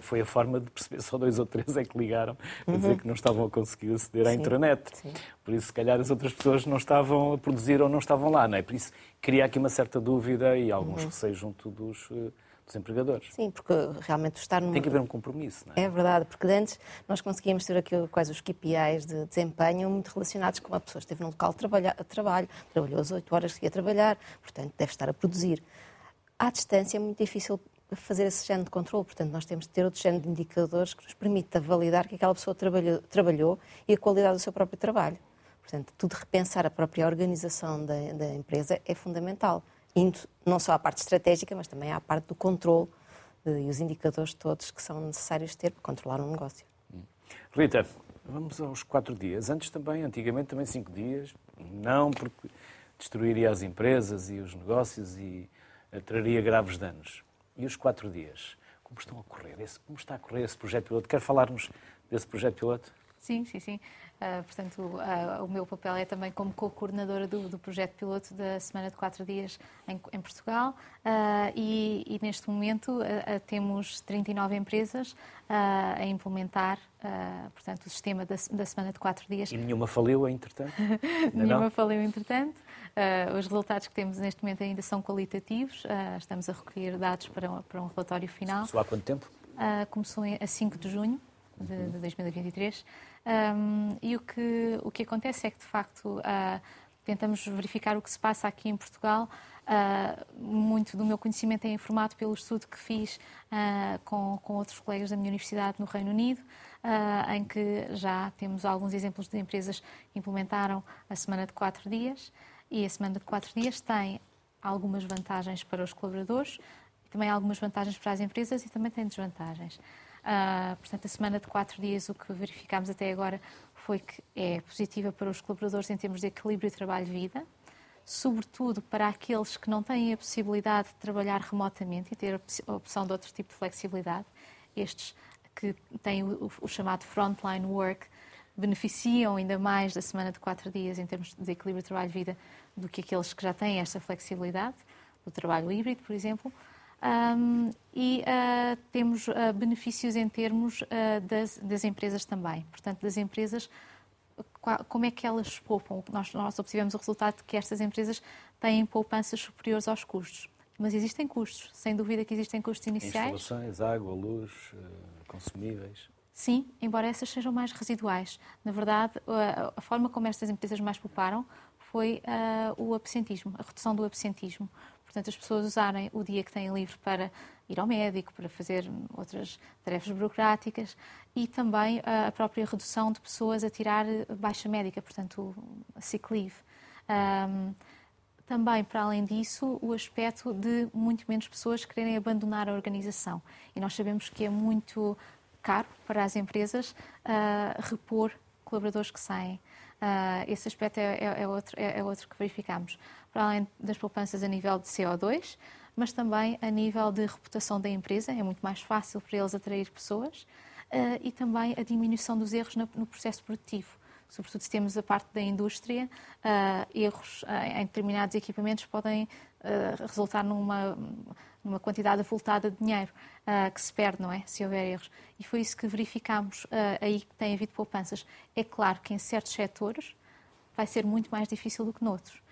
foi a forma de perceber, só dois ou três é que ligaram a dizer uhum. que não estavam a conseguir aceder à Sim. intranet. Sim. Por isso, se calhar, as outras pessoas não estavam a produzir ou não estavam lá. Não é? Por isso, cria aqui uma certa dúvida e alguns uhum. receios junto dos, eh, dos empregadores. Sim, porque realmente estar. Tem que haver um compromisso, não é? É verdade, porque antes nós conseguíamos ter aqui quais os KPIs de desempenho muito relacionados com a pessoa esteve num local de trabalho, trabalho trabalhou as 8 horas que ia trabalhar, portanto deve estar a produzir. À distância é muito difícil fazer esse género de controle. Portanto, nós temos de ter outro género de indicadores que nos permita validar que aquela pessoa trabalhou, trabalhou e a qualidade do seu próprio trabalho. Portanto, tudo repensar a própria organização da, da, empresa é fundamental, indo não só à parte estratégica, mas também à parte do controle e os indicadores todos que são necessários ter para controlar um negócio. Rita, vamos aos quatro dias. Antes também, antigamente também cinco dias. Não porque destruiria as empresas e os negócios e traria graves danos e os quatro dias. Como estão a correr? Esse, como está a correr esse projeto piloto? Quer falar-nos desse projeto piloto? Sim, sim, sim. Uh, portanto, uh, o meu papel é também como co-coordenadora do, do, projeto piloto da Semana de Quatro Dias em, em Portugal uh, e, e, neste momento temos 39 empresas a implementar portanto, o sistema da, da, Semana de Quatro Dias. E nenhuma faliu, entretanto? nenhuma não? faliu, entretanto. os resultados que temos neste momento ainda são qualitativos. estamos a recolher dados para, para um relatório final. Começou há quanto tempo? começou a 5 de junho de, de 2023. Um, e o que, o que acontece é que, de facto, uh, tentamos verificar o que se passa aqui em Portugal. Uh, muito do meu conhecimento é informado pelo estudo que fiz uh, com, com outros colegas da minha universidade no Reino Unido, uh, em que já temos alguns exemplos de empresas que implementaram a semana de quatro dias. E a semana de quatro dias tem algumas vantagens para os colaboradores, também algumas vantagens para as empresas e também tem desvantagens. Uh, portanto, a semana de quatro dias, o que verificámos até agora foi que é positiva para os colaboradores em termos de equilíbrio trabalho-vida, sobretudo para aqueles que não têm a possibilidade de trabalhar remotamente e ter a opção de outro tipo de flexibilidade. Estes que têm o, o chamado frontline work beneficiam ainda mais da semana de quatro dias em termos de equilíbrio trabalho-vida do que aqueles que já têm esta flexibilidade, do trabalho híbrido, por exemplo. Um, e uh, temos uh, benefícios em termos uh, das, das, empresas também. Portanto, das empresas, como é que elas poupam? Nós, nós obtivemos o resultado de que estas empresas têm poupanças superiores aos custos. Mas existem custos, sem dúvida que existem custos iniciais. Instalações, água, luz, consumíveis. Sim, embora essas sejam mais residuais. Na verdade, a, forma como estas empresas mais pouparam foi o absentismo, a redução do absentismo. Portanto, as pessoas usarem o dia que têm livre para ir ao médico, para fazer outras tarefas burocráticas e também a própria redução de pessoas a tirar baixa médica, portanto, sick leave. Um, também, para além disso, o aspecto de muito menos pessoas quererem abandonar a organização. E nós sabemos que é muito caro para as empresas uh, repor colaboradores que saem. Uh, esse aspecto é, é, é outro, é, é, outro que verificamos para além das poupanças a nível de CO2, mas também a nível de reputação da empresa, é muito mais fácil para eles atrair pessoas, uh, e também a diminuição dos erros no, no, processo produtivo. Sobretudo se temos a parte da indústria, uh, erros uh, em determinados equipamentos podem resultar numa, numa quantidade avultada de dinheiro que se perde, não é? Se houver erros. E foi isso que verificámos aí que tem havido poupanças. É claro que em certos setores vai ser muito mais difícil do que noutros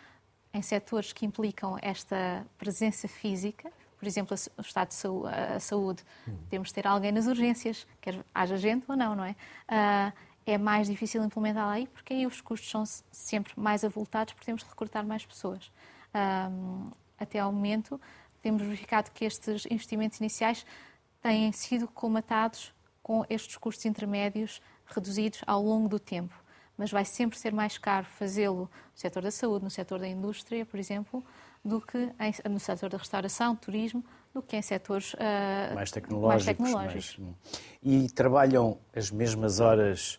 em setores que implicam esta presença física, por exemplo, o estado de saúde, a saúde, hum. temos de ter alguém nas urgências, quer haja gente ou não, não é? Uh, é mais difícil implementar aí, porque aí os custos são sempre mais avultados, porque temos de recrutar mais pessoas. Uh, até ao momento, temos verificado que estes investimentos iniciais têm sido colmatados com estes custos intermédios reduzidos ao longo do tempo mas vai sempre ser mais caro fazê-lo no setor da saúde, no setor da indústria, por exemplo, do que em, no setor da restauração, turismo, do que em setores uh, mais tecnológicos. Mais tecnológicos. Mais... E trabalham as mesmas horas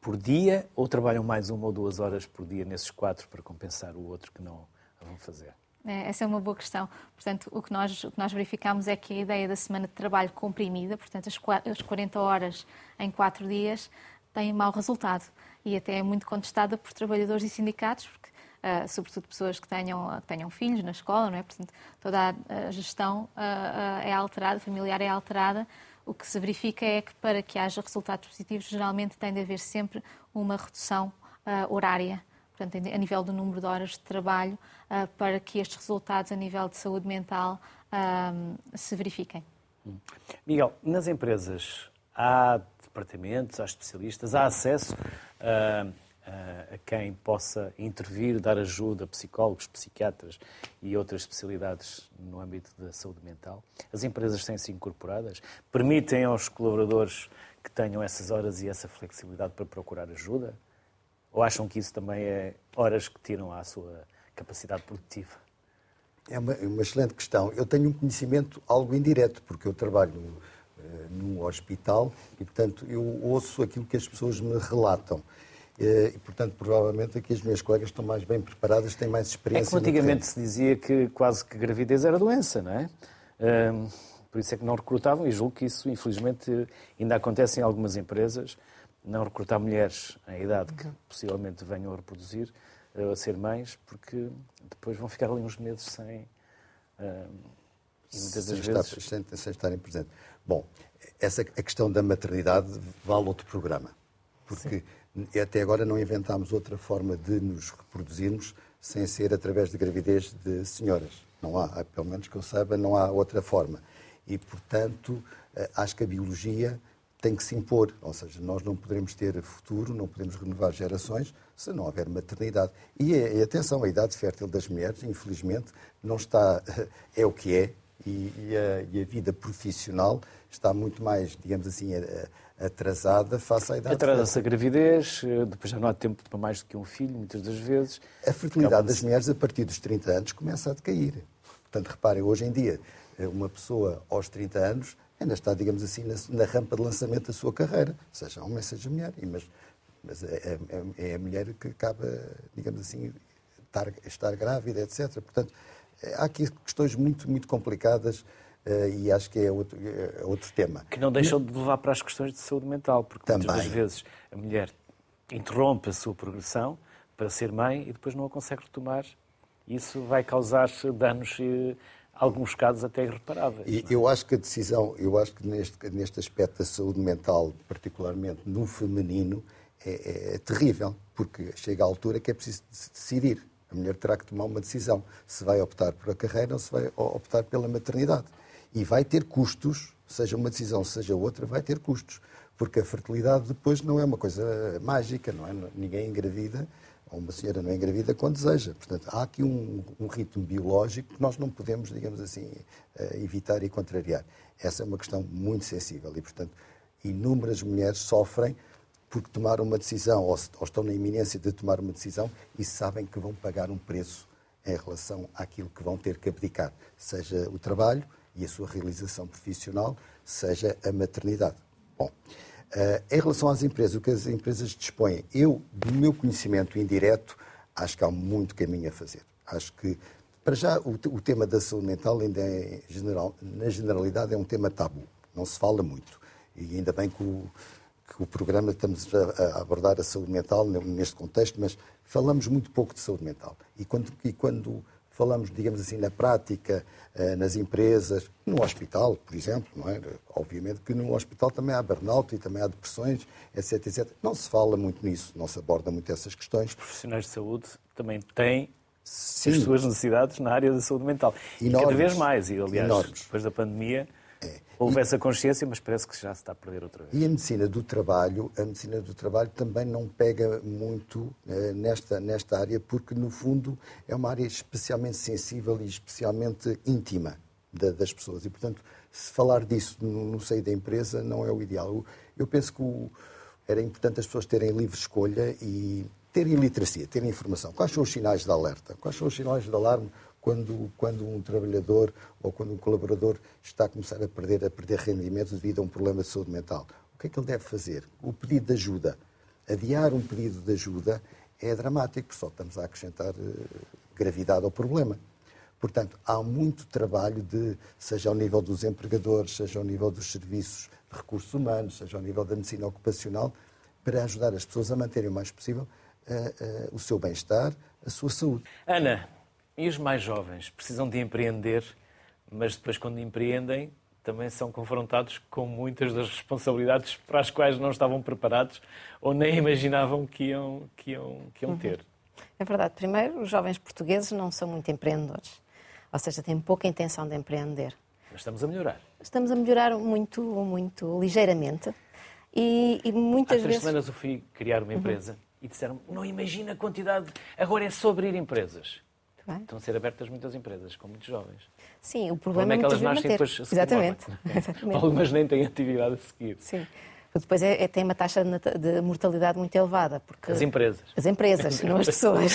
por dia ou trabalham mais uma ou duas horas por dia nesses quatro para compensar o outro que não vão fazer? É, essa é uma boa questão. Portanto, o que, nós, o que nós verificamos é que a ideia da semana de trabalho comprimida, portanto, as 40 horas em quatro dias, tem mau resultado e até é muito contestada por trabalhadores e sindicatos, porque, uh, sobretudo pessoas que tenham, que tenham filhos na escola, não é? Portanto, toda a, gestão uh, é alterada, familiar é alterada. O que se verifica é que para que haja resultados positivos, geralmente tem de haver sempre uma redução horária portanto, a nível do número de horas de trabalho, para que estes resultados a nível de saúde mental se verifiquem. Hum. Miguel, nas empresas há departamentos, há especialistas, há acesso a, a, a quem possa intervir, dar ajuda, psicólogos, psiquiatras e outras especialidades no âmbito da saúde mental. As empresas têm-se incorporadas, permitem aos colaboradores que tenham essas horas e essa flexibilidade para procurar ajuda? Ou acham que isso também é horas que tiram à sua capacidade produtiva? É uma, uma excelente questão. Eu tenho um conhecimento algo indireto, porque eu trabalho eh, num hospital e, portanto, eu ouço aquilo que as pessoas me relatam. Eh, e, portanto, provavelmente aqui as minhas colegas estão mais bem preparadas, têm mais experiência. É que antigamente se dizia que quase que gravidez era doença, não é? Por isso é que não recrutavam, e julgo que isso, infelizmente, ainda acontece em algumas empresas, não recrutar mulheres em idade que possivelmente venham a reproduzir, eh, a ser mães, porque depois vão ficar ali uns meses sem. E muitas das vezes. Sem, sem estarem presentes. Bom, essa, a questão da maternidade vale outro programa. Porque Sim. até agora não inventámos outra forma de nos reproduzirmos sem ser através de gravidez de senhoras. Não há, pelo menos que eu saiba, não há outra forma. E, portanto, eh, acho que a biologia tem que se impor. Ou seja, nós não poderemos ter futuro, não podemos renovar gerações se não houver maternidade. E, e atenção, a idade fértil das mulheres, infelizmente, não está. É o que é, e, e, a, e, a, vida profissional está muito mais, digamos assim, atrasada face à idade. Atrasa-se a gravidez, eh, depois já não há tempo para mais do que um filho, muitas das vezes. A fertilidade das mulheres a partir dos 30 anos começa a decair. Portanto, reparem, hoje em dia, uma pessoa aos 30 anos ainda está, digamos assim, na, na rampa de lançamento da sua carreira, seja homem, seja mulher, mas, mas é, é, é, a mulher que acaba, digamos assim, estar, estar grávida, etc. Portanto, há aqui questões muito, muito complicadas Uh, e acho que é outro, é outro tema. Que não deixam de levar para as questões de saúde mental, porque Também. muitas das vezes a mulher interrompe a sua progressão para ser mãe e depois não a consegue retomar. Isso vai causar danos, em alguns casos até irreparáveis. E é? eu acho que a decisão, eu acho que neste, neste aspecto da saúde mental, particularmente no feminino, é, é, é terrível, porque chega à altura que é preciso decidir. A mulher terá que tomar uma decisão se vai optar por a carreira ou se vai optar pela maternidade. E vai ter custos, seja uma decisão, seja outra, vai ter custos. Porque a fertilidade depois não é uma coisa mágica, não é? Ninguém engravida, ou uma senhora não é engravida quando deseja. Portanto, há aqui um, um ritmo biológico que nós não podemos, digamos assim, eh, evitar e contrariar. Essa é uma questão muito sensível e, portanto, inúmeras mulheres sofrem porque tomaram uma decisão ou, estão na iminência de tomar uma decisão e sabem que vão pagar um preço em relação àquilo que vão ter que abdicar, seja o trabalho, e a sua realização profissional, seja a maternidade. Bom, uh, em relação às empresas, o que as empresas dispõem, eu, do meu conhecimento indireto, acho que há muito caminho a fazer. Acho que, para já, o, o tema da saúde mental, ainda é, general, na generalidade, é um tema tabu. Não se fala muito. E ainda bem que o, que o programa estamos a, abordar a saúde mental neste contexto, mas falamos muito pouco de saúde mental. E quando, e quando falamos, digamos assim, na prática, eh, nas empresas, no hospital, por exemplo, não é? Obviamente que no hospital também há burnout e também há depressões, etc, etc. Não se fala muito nisso, não se aborda muito essas questões. Os profissionais de saúde também têm Sim. as suas necessidades na área da saúde mental. Enormes. E cada vez mais, e aliás, Enormes. depois da pandemia. Houve essa consciência, mas parece que já se está a perder outra vez. E a medicina do trabalho, a medicina do trabalho também não pega muito eh, nesta, nesta área, porque no fundo é uma área especialmente sensível e especialmente íntima da, das pessoas. E portanto, se falar disso no, no seio da empresa não é o ideal. Eu, eu penso que o, era importante as pessoas terem livre escolha e terem literacia, terem informação. Quais são os sinais de alerta? Quais são os sinais de alarme? Quando, quando um trabalhador ou quando um colaborador está a começar a perder, a perder rendimento devido a um problema de saúde mental. O que é que ele deve fazer? O pedido de ajuda. Adiar um pedido de ajuda é dramático, só estamos a acrescentar uh, gravidade ao problema. Portanto, há muito trabalho de, seja ao nível dos empregadores, seja ao nível dos serviços de recursos humanos, seja ao nível da medicina ocupacional, para ajudar as pessoas a manterem o mais possível uh, uh, o seu bem-estar, a sua saúde. Ana, e os mais jovens precisam de empreender, mas depois, quando empreendem, também são confrontados com muitas das responsabilidades para as quais não estavam preparados ou nem imaginavam que iam, que iam, que iam uhum. ter. É verdade. Primeiro, os jovens portugueses não são muito empreendedores, ou seja, têm pouca intenção de empreender. Mas estamos a melhorar. Estamos a melhorar muito, muito ligeiramente. E, e muitas Há três vezes... semanas eu fui criar uma uhum. empresa uhum. e disseram não imagina a quantidade, agora é só abrir empresas. É? Estão a ser abertas muitas empresas com muitos jovens. Sim, o problema é que elas nascem depois Exatamente. Exatamente. Algumas nem têm atividade a seguir. Sim. Depois é, é, tem uma taxa de mortalidade muito elevada. Porque as empresas. As empresas, não as pessoas.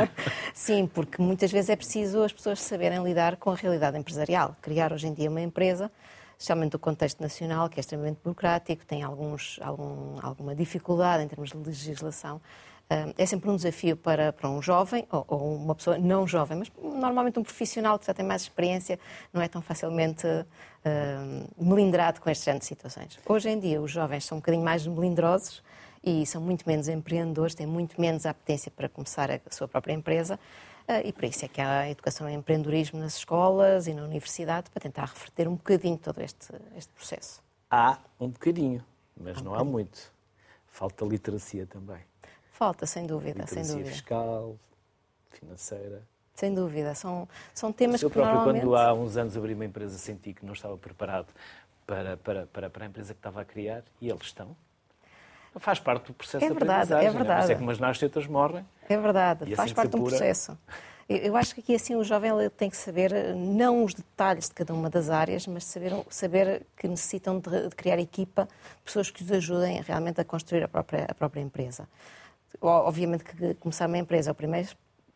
Sim, porque muitas vezes é preciso as pessoas saberem lidar com a realidade empresarial. Criar hoje em dia uma empresa, especialmente no contexto nacional, que é extremamente burocrático, tem alguns, algum, alguma dificuldade em termos de legislação, é sempre um desafio para, para um jovem ou, ou, uma pessoa não jovem, mas normalmente um profissional que já tem mais experiência não é tão facilmente uh, melindrado com este género de situações. Hoje em dia, os jovens são um bocadinho mais melindrosos e são muito menos empreendedores, têm muito menos apetência para começar a sua própria empresa. Uh, e por isso é que há a educação em empreendedorismo nas escolas e na universidade para tentar reverter um bocadinho todo este, este processo. Há um bocadinho, mas há não há muito. Falta literacia também. Falta, sem dúvida, sem dúvida. fiscal, financeira. Sem dúvida, são, são temas que próprio, normalmente... quando há uns anos abri uma empresa, senti que não estava preparado para, para, para, para a empresa que estava a criar e eles estão. Faz parte do processo é verdade, de aprendizagem. É verdade, é? Por isso é que umas nascetas morrem. É verdade, faz assim parte de um processo. Eu acho que aqui assim o jovem tem que saber não os detalhes de cada uma das áreas, mas saber, saber que necessitam de, de criar equipa, pessoas que os ajudem realmente a construir a própria, a própria empresa obviamente que começar uma empresa é o primeiro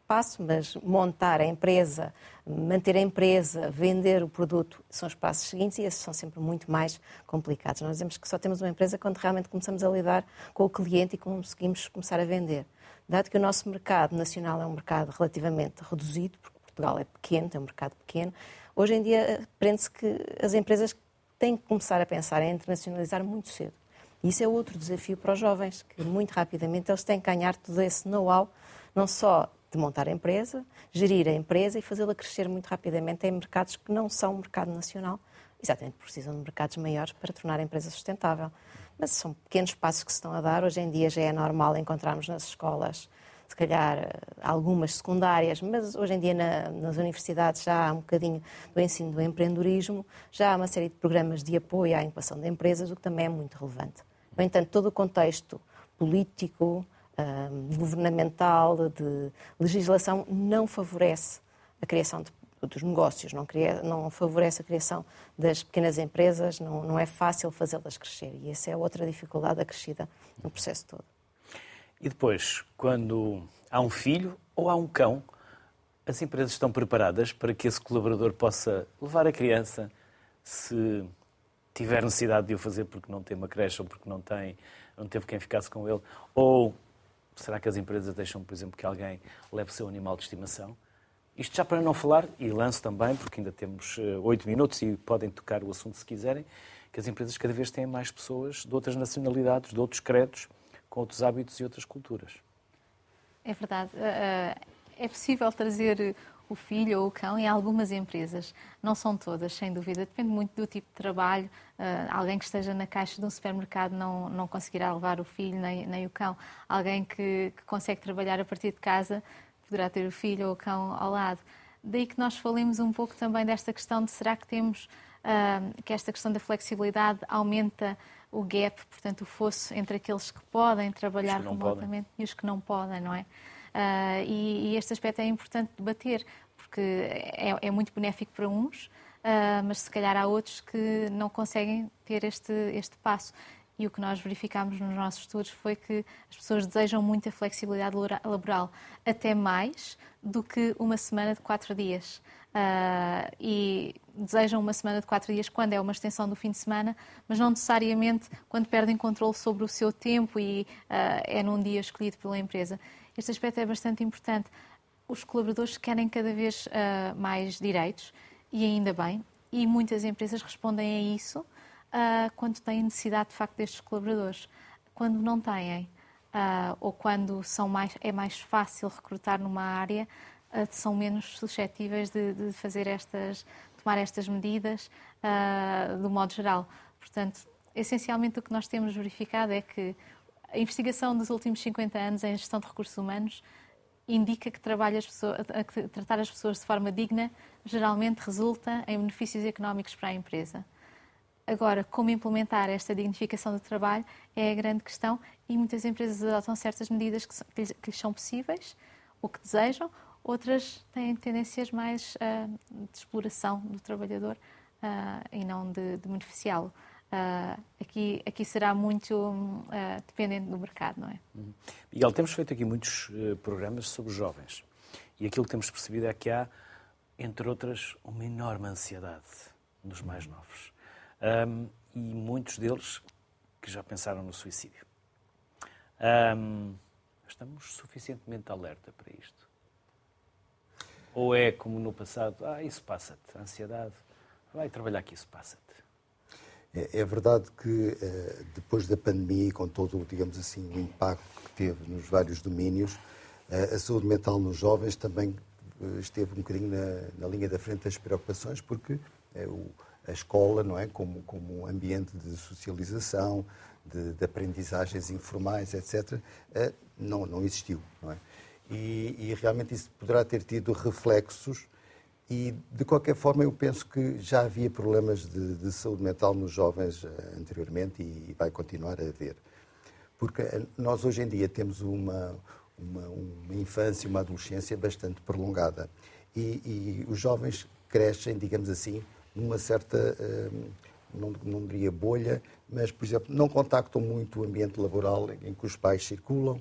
passo, mas montar a empresa, manter a empresa, vender o produto, são os passos seguintes e esses são sempre muito mais complicados. Nós dizemos que só temos uma empresa quando realmente começamos a lidar com o cliente e conseguimos começar a vender. Dado que o nosso mercado nacional é um mercado relativamente reduzido, porque Portugal é pequeno, tem um mercado pequeno, hoje em dia prende-se que as empresas têm que começar a pensar em internacionalizar muito cedo. Isso é outro desafio para os jovens, que muito rapidamente eles têm que ganhar todo esse know-how, não só de montar a empresa, gerir a empresa e fazê-la crescer muito rapidamente em mercados que não são mercado nacional, exatamente precisam de mercados maiores para tornar a empresa sustentável. Mas são pequenos passos que se estão a dar. Hoje em dia já é normal encontrarmos nas escolas, se calhar algumas secundárias, mas hoje em dia na, nas universidades já há um bocadinho do ensino do empreendedorismo, já há uma série de programas de apoio à incubação de empresas, o que também é muito relevante. No entanto, todo o contexto político, governamental, de legislação, não favorece a criação de, dos negócios, não, cria, não, favorece a criação das pequenas empresas, não, não é fácil fazê-las crescer. E essa é outra dificuldade acrescida no processo todo. E depois, quando há um filho ou há um cão, as empresas estão preparadas para que esse colaborador possa levar a criança, se tiver necessidade de o fazer porque não tem uma creche ou porque não, tem, não teve quem ficasse com ele, ou Será que as empresas deixam, por exemplo, que alguém leve o seu animal de estimação? Isto já para não falar, e lanço também, porque ainda temos eh, oito minutos e podem tocar o assunto se quiserem, que as empresas cada vez têm mais pessoas de outras nacionalidades, de outros credos, com outros hábitos e outras culturas. É verdade. Eh, eh, é possível trazer o filho ou o cão em algumas empresas. Não são todas, sem dúvida. Depende muito do tipo de trabalho. Uh, alguém que esteja na caixa de um supermercado não, não conseguirá levar o filho nem, nem o cão. Alguém que, que consegue trabalhar a partir de casa poderá ter o filho ou o cão ao lado. Daí que nós falemos um pouco também desta questão de será que temos uh, que esta questão da flexibilidade aumenta o gap, portanto o fosso entre aqueles que podem trabalhar remotamente podem. e os que não podem, não é? Uh, e, e, este aspecto é importante debater, porque é, é muito benéfico para uns, uh, mas se calhar há outros que não conseguem ter este, este passo. E o que nós verificámos nos nossos estudos foi que as pessoas desejam muita flexibilidade laboral, até mais do que uma semana de quatro dias. Uh, e desejam uma semana de quatro dias quando é uma extensão do fim de semana, mas não necessariamente quando perdem controle sobre o seu tempo e uh, é num dia escolhido pela empresa. Este aspecto é bastante importante. Os colaboradores querem cada vez uh, mais direitos e ainda bem, e muitas empresas respondem a isso uh, quando têm necessidade de facto destes colaboradores. Quando não têm, ou quando são mais, é mais fácil recrutar numa área, são menos suscetíveis de, de, fazer estas, tomar estas medidas do modo geral. Portanto, essencialmente o que nós temos verificado é que a investigação dos últimos 50 anos em gestão de recursos humanos indica que, as pessoas, que tratar as pessoas de forma digna geralmente resulta em benefícios económicos para a empresa. Agora, como implementar esta dignificação do trabalho é a grande questão e muitas empresas adotam certas medidas que, lhes são possíveis ou que desejam, outras têm tendências mais uh, de exploração do trabalhador uh, e não de, de beneficiá-lo. Uh, aqui, aqui será muito uh, dependente do mercado, não é? Uhum. Miguel, temos feito aqui muitos uh, programas sobre jovens e aquilo que temos percebido é que há, entre outras, uma enorme ansiedade nos mais novos um, e muitos deles que já pensaram no suicídio. Um, estamos suficientemente alerta para isto? Ou é como no passado, ah, isso passa-te, ansiedade, vai trabalhar que isso passa-te? É, é verdade que eh, depois da pandemia, com todo, digamos assim, o impacto que teve nos vários domínios, eh, a saúde mental nos jovens também eh, esteve um bocadinho na, na linha da frente das preocupações, porque a escola, não é, como, como um ambiente de socialização, de, de aprendizagens informais, etc., não, não existiu, não é? E, e realmente isso poderá ter tido reflexos e, de qualquer forma, eu penso que já havia problemas de, de saúde mental nos jovens uh, anteriormente e, e, vai continuar a haver. Porque eh, nós, hoje em dia, temos uma, uma, uma infância, uma adolescência bastante prolongada. E, e, os jovens crescem, digamos assim, numa certa, uh, não, não diria bolha, mas, por exemplo, não contactam muito o ambiente laboral em que os pais circulam,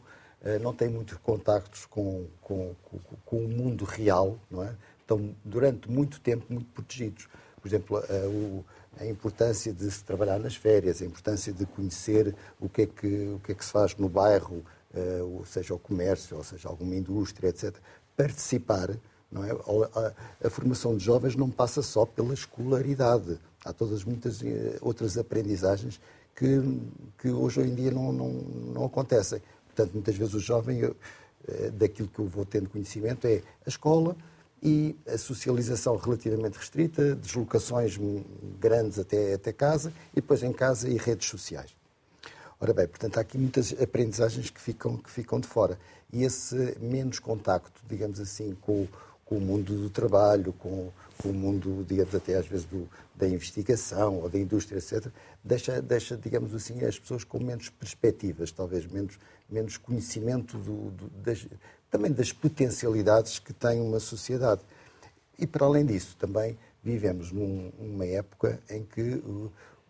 não têm muitos contactos com, com, com, com o mundo real, não é? estão durante muito tempo muito protegidos. Por exemplo, a, o, a importância de se trabalhar nas férias, a importância de conhecer o que é que, o que, é que se faz no bairro, uh, seja o comércio, ou seja alguma indústria, etc. Participar, não é? A, a, formação de jovens não passa só pela escolaridade. Há todas muitas eh, outras aprendizagens que, que hoje em dia não, não, não acontecem. Portanto, muitas vezes o jovem, eu, eh, daquilo que eu vou tendo conhecimento, é a escola e a socialização relativamente restrita, deslocações grandes até, até casa e depois em casa e redes sociais. Ora bem, portanto, há aqui muitas aprendizagens que ficam, que ficam de fora. E esse menos contacto, digamos assim, com, com o mundo do trabalho, com, com o mundo, digamos, até às vezes do, da investigação ou da indústria, etc., deixa, deixa, digamos assim, as pessoas com menos perspectivas, talvez menos, menos conhecimento do, do, das, também das potencialidades que tem uma sociedade. E, para além disso, também vivemos num, numa época em que,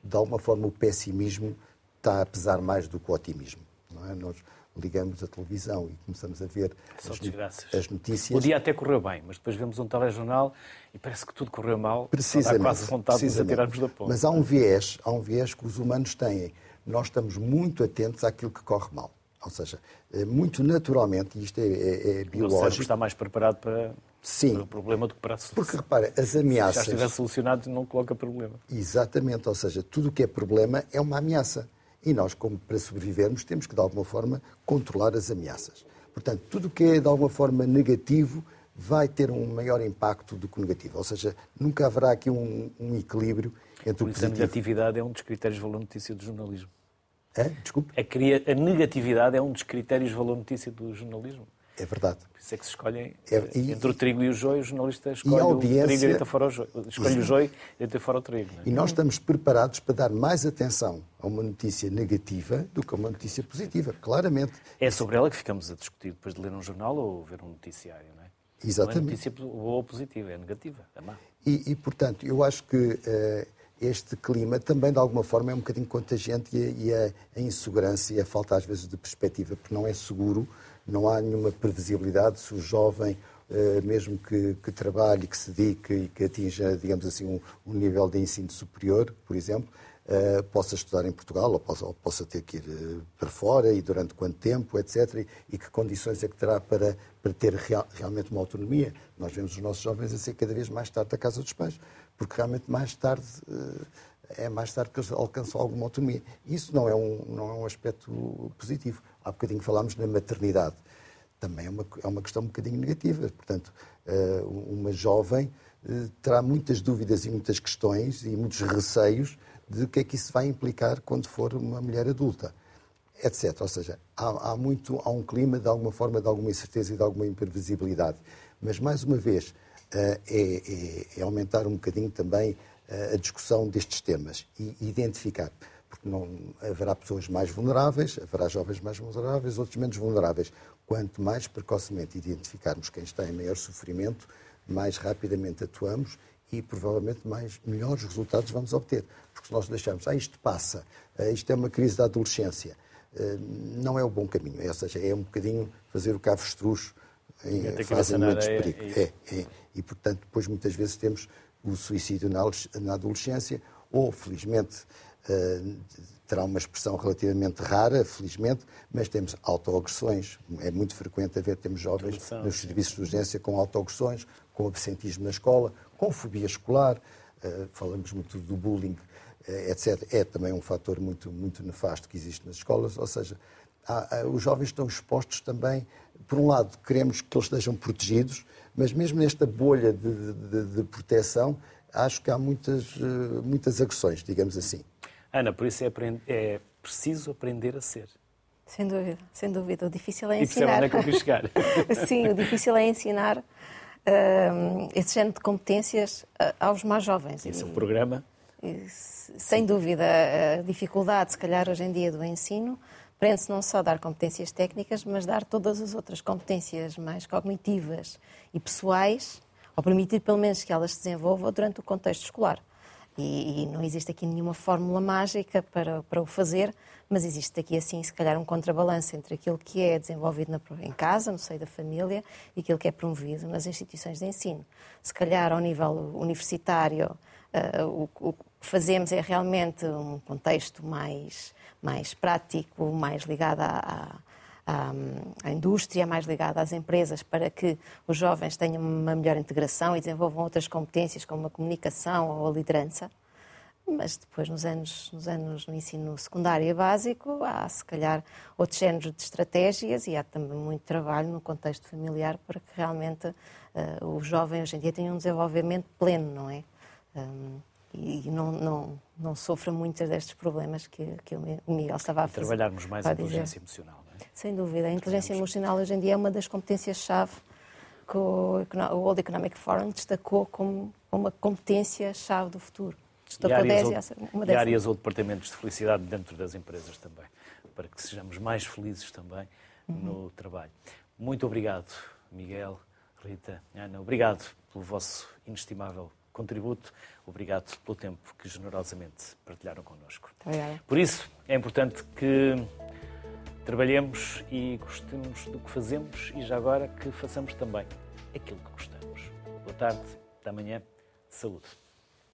de alguma forma, o pessimismo está a pesar mais do que o otimismo. Não é? Nós ligamos a televisão e começamos a ver as, as, notícias. O dia até correu bem, mas depois vemos um telejornal e parece que tudo correu mal. Precisamente. Dá quase vontade de nos atirarmos da ponta. Mas há um viés, há um viés que os humanos têm. Nós estamos muito atentos àquilo que corre mal. Ou seja, eh, muito naturalmente, e isto é, é, é biológico. O está mais preparado para, Sim. para o problema do que para a solução. Porque repara, as ameaças. Se já estiver solucionado, não coloca problema. Exatamente, ou seja, tudo o que é problema é uma ameaça. E nós, como para sobrevivermos, temos que de alguma forma controlar as ameaças. Portanto, tudo o que é de alguma forma negativo vai ter um maior impacto do que o negativo. Ou seja, nunca haverá aqui um, um equilíbrio entre Por o positivo. A negatividade é um dos critérios de valor notícia do jornalismo. É? Desculpe? A, a negatividade é um dos critérios de valor notícia do jornalismo. É verdade. Por isso é que se escolhem é, e, entre o trigo e o joio, o jornalista escolhe o trigo e deita fora o joio. Escolhe o joio e deita fora o trigo. É? E nós estamos preparados para dar mais atenção a uma notícia negativa do que a uma notícia positiva, claramente. É sobre ela que ficamos a discutir depois de ler um jornal ou ver um noticiário, não é? Exatamente. Não é notícia boa ou positiva, é negativa, é má. E, e portanto, eu acho que uh, este clima também, de alguma forma, é um bocadinho contagiante e, a, a, insegurança e a falta, às vezes, de perspectiva, porque não é seguro, não há nenhuma previsibilidade se o jovem, eh, mesmo que, que trabalhe, que se dedique e que atinja, digamos assim, um, um nível de ensino superior, por exemplo, Uh, possa estudar em Portugal ou possa, ou possa ter que ir uh, para fora e durante quanto tempo, etc. E, que condições é que terá para, para ter real, realmente uma autonomia. Nós vemos os nossos jovens a ser cada vez mais tarde da casa dos pais porque realmente mais tarde eh, é mais tarde que eles alcançam alguma autonomia. Isso não é um, não é um aspecto positivo. Há bocadinho falámos na maternidade. Também é uma, é uma questão um bocadinho negativa. Portanto, eh, uma jovem eh, terá muitas dúvidas e muitas questões e muitos receios de o que é que isso vai implicar quando for uma mulher adulta, etc. Ou seja, há, há, muito, há um clima de alguma forma de alguma incerteza e de alguma imprevisibilidade. Mas, mais uma vez, é, é, é, aumentar um bocadinho também a discussão destes temas e identificar. Porque não haverá pessoas mais vulneráveis, haverá jovens mais vulneráveis, outros menos vulneráveis. Quanto mais precocemente identificarmos quem está em maior sofrimento, mais rapidamente atuamos e provavelmente mais melhores resultados vamos obter. Porque se nós deixarmos, ah, isto passa, ah, isto é uma crise da adolescência, ah, não é o bom caminho. É, ou seja, é um bocadinho fazer o cavo estruxo em fase de perigo. É, é, é. E, portanto, depois muitas vezes temos o suicídio na adolescência, ou, felizmente, terá uma expressão relativamente rara, felizmente, mas temos autoagressões. É muito frequente haver, temos jovens nos serviços de urgência com autoagressões, com absentismo na escola, com fobia escolar, uh, falamos muito do bullying, uh, etc. É também um fator muito, muito nefasto que existe nas escolas, ou seja, há, há, os jovens estão expostos também, por um lado, queremos que eles estejam protegidos, mas mesmo nesta bolha de, de, de proteção, acho que há muitas, eh, muitas agressões, digamos assim. Ana, por isso é, é preciso aprender a ser. Sem dúvida, sem dúvida. O difícil é ensinar. E onde é que eu chegar. Sim, o difícil é ensinar uh, esse género de competências uh, aos mais jovens. Esse é o programa? E, sem Sim. dúvida, a dificuldade, se calhar, hoje em dia do ensino prende-se não só dar competências técnicas, mas dar todas as outras competências mais cognitivas e pessoais, ou permitir pelo menos que elas se desenvolvam durante o contexto escolar. E, e, não existe aqui nenhuma fórmula mágica para, para o fazer, mas existe aqui, assim, se calhar, um contrabalanço entre aquilo que é desenvolvido na, em casa, no seio da família, e aquilo que é promovido nas instituições de ensino. Se calhar, ao nível universitário, uh, o, o que fazemos é realmente um contexto mais, mais prático, mais ligado à, à, à, indústria, mais ligado às empresas, para que os jovens tenham uma melhor integração e desenvolvam outras competências, como a comunicação ou a liderança. Mas depois, nos anos, nos anos no ensino secundário e básico, há se calhar outros géneros de estratégias e há também muito trabalho no contexto familiar para que realmente uh, o jovem hoje em dia tenha um desenvolvimento pleno, não é? Um, e não, não, não sofra muitos destes problemas que, que o Miguel estava a fazer. Trabalharmos mais a inteligência emocional, é? Sem dúvida. A inteligência emocional hoje em dia é uma das competências-chave que o, World Economic Forum destacou como uma competência-chave do futuro. Destacou e áreas, 10 ou, e áreas ou departamentos de felicidade dentro das empresas também, para que sejamos mais felizes também uhum. no trabalho. Muito obrigado, Miguel, Rita, Ana. Obrigado pelo vosso inestimável contributo. Obrigado pelo tempo que generosamente partilharam connosco. Obrigada. Por isso, é importante que trabalhemos e gostemos do que fazemos e já agora que façamos também aquilo que gostamos. Boa tarde, até amanhã. Saúde.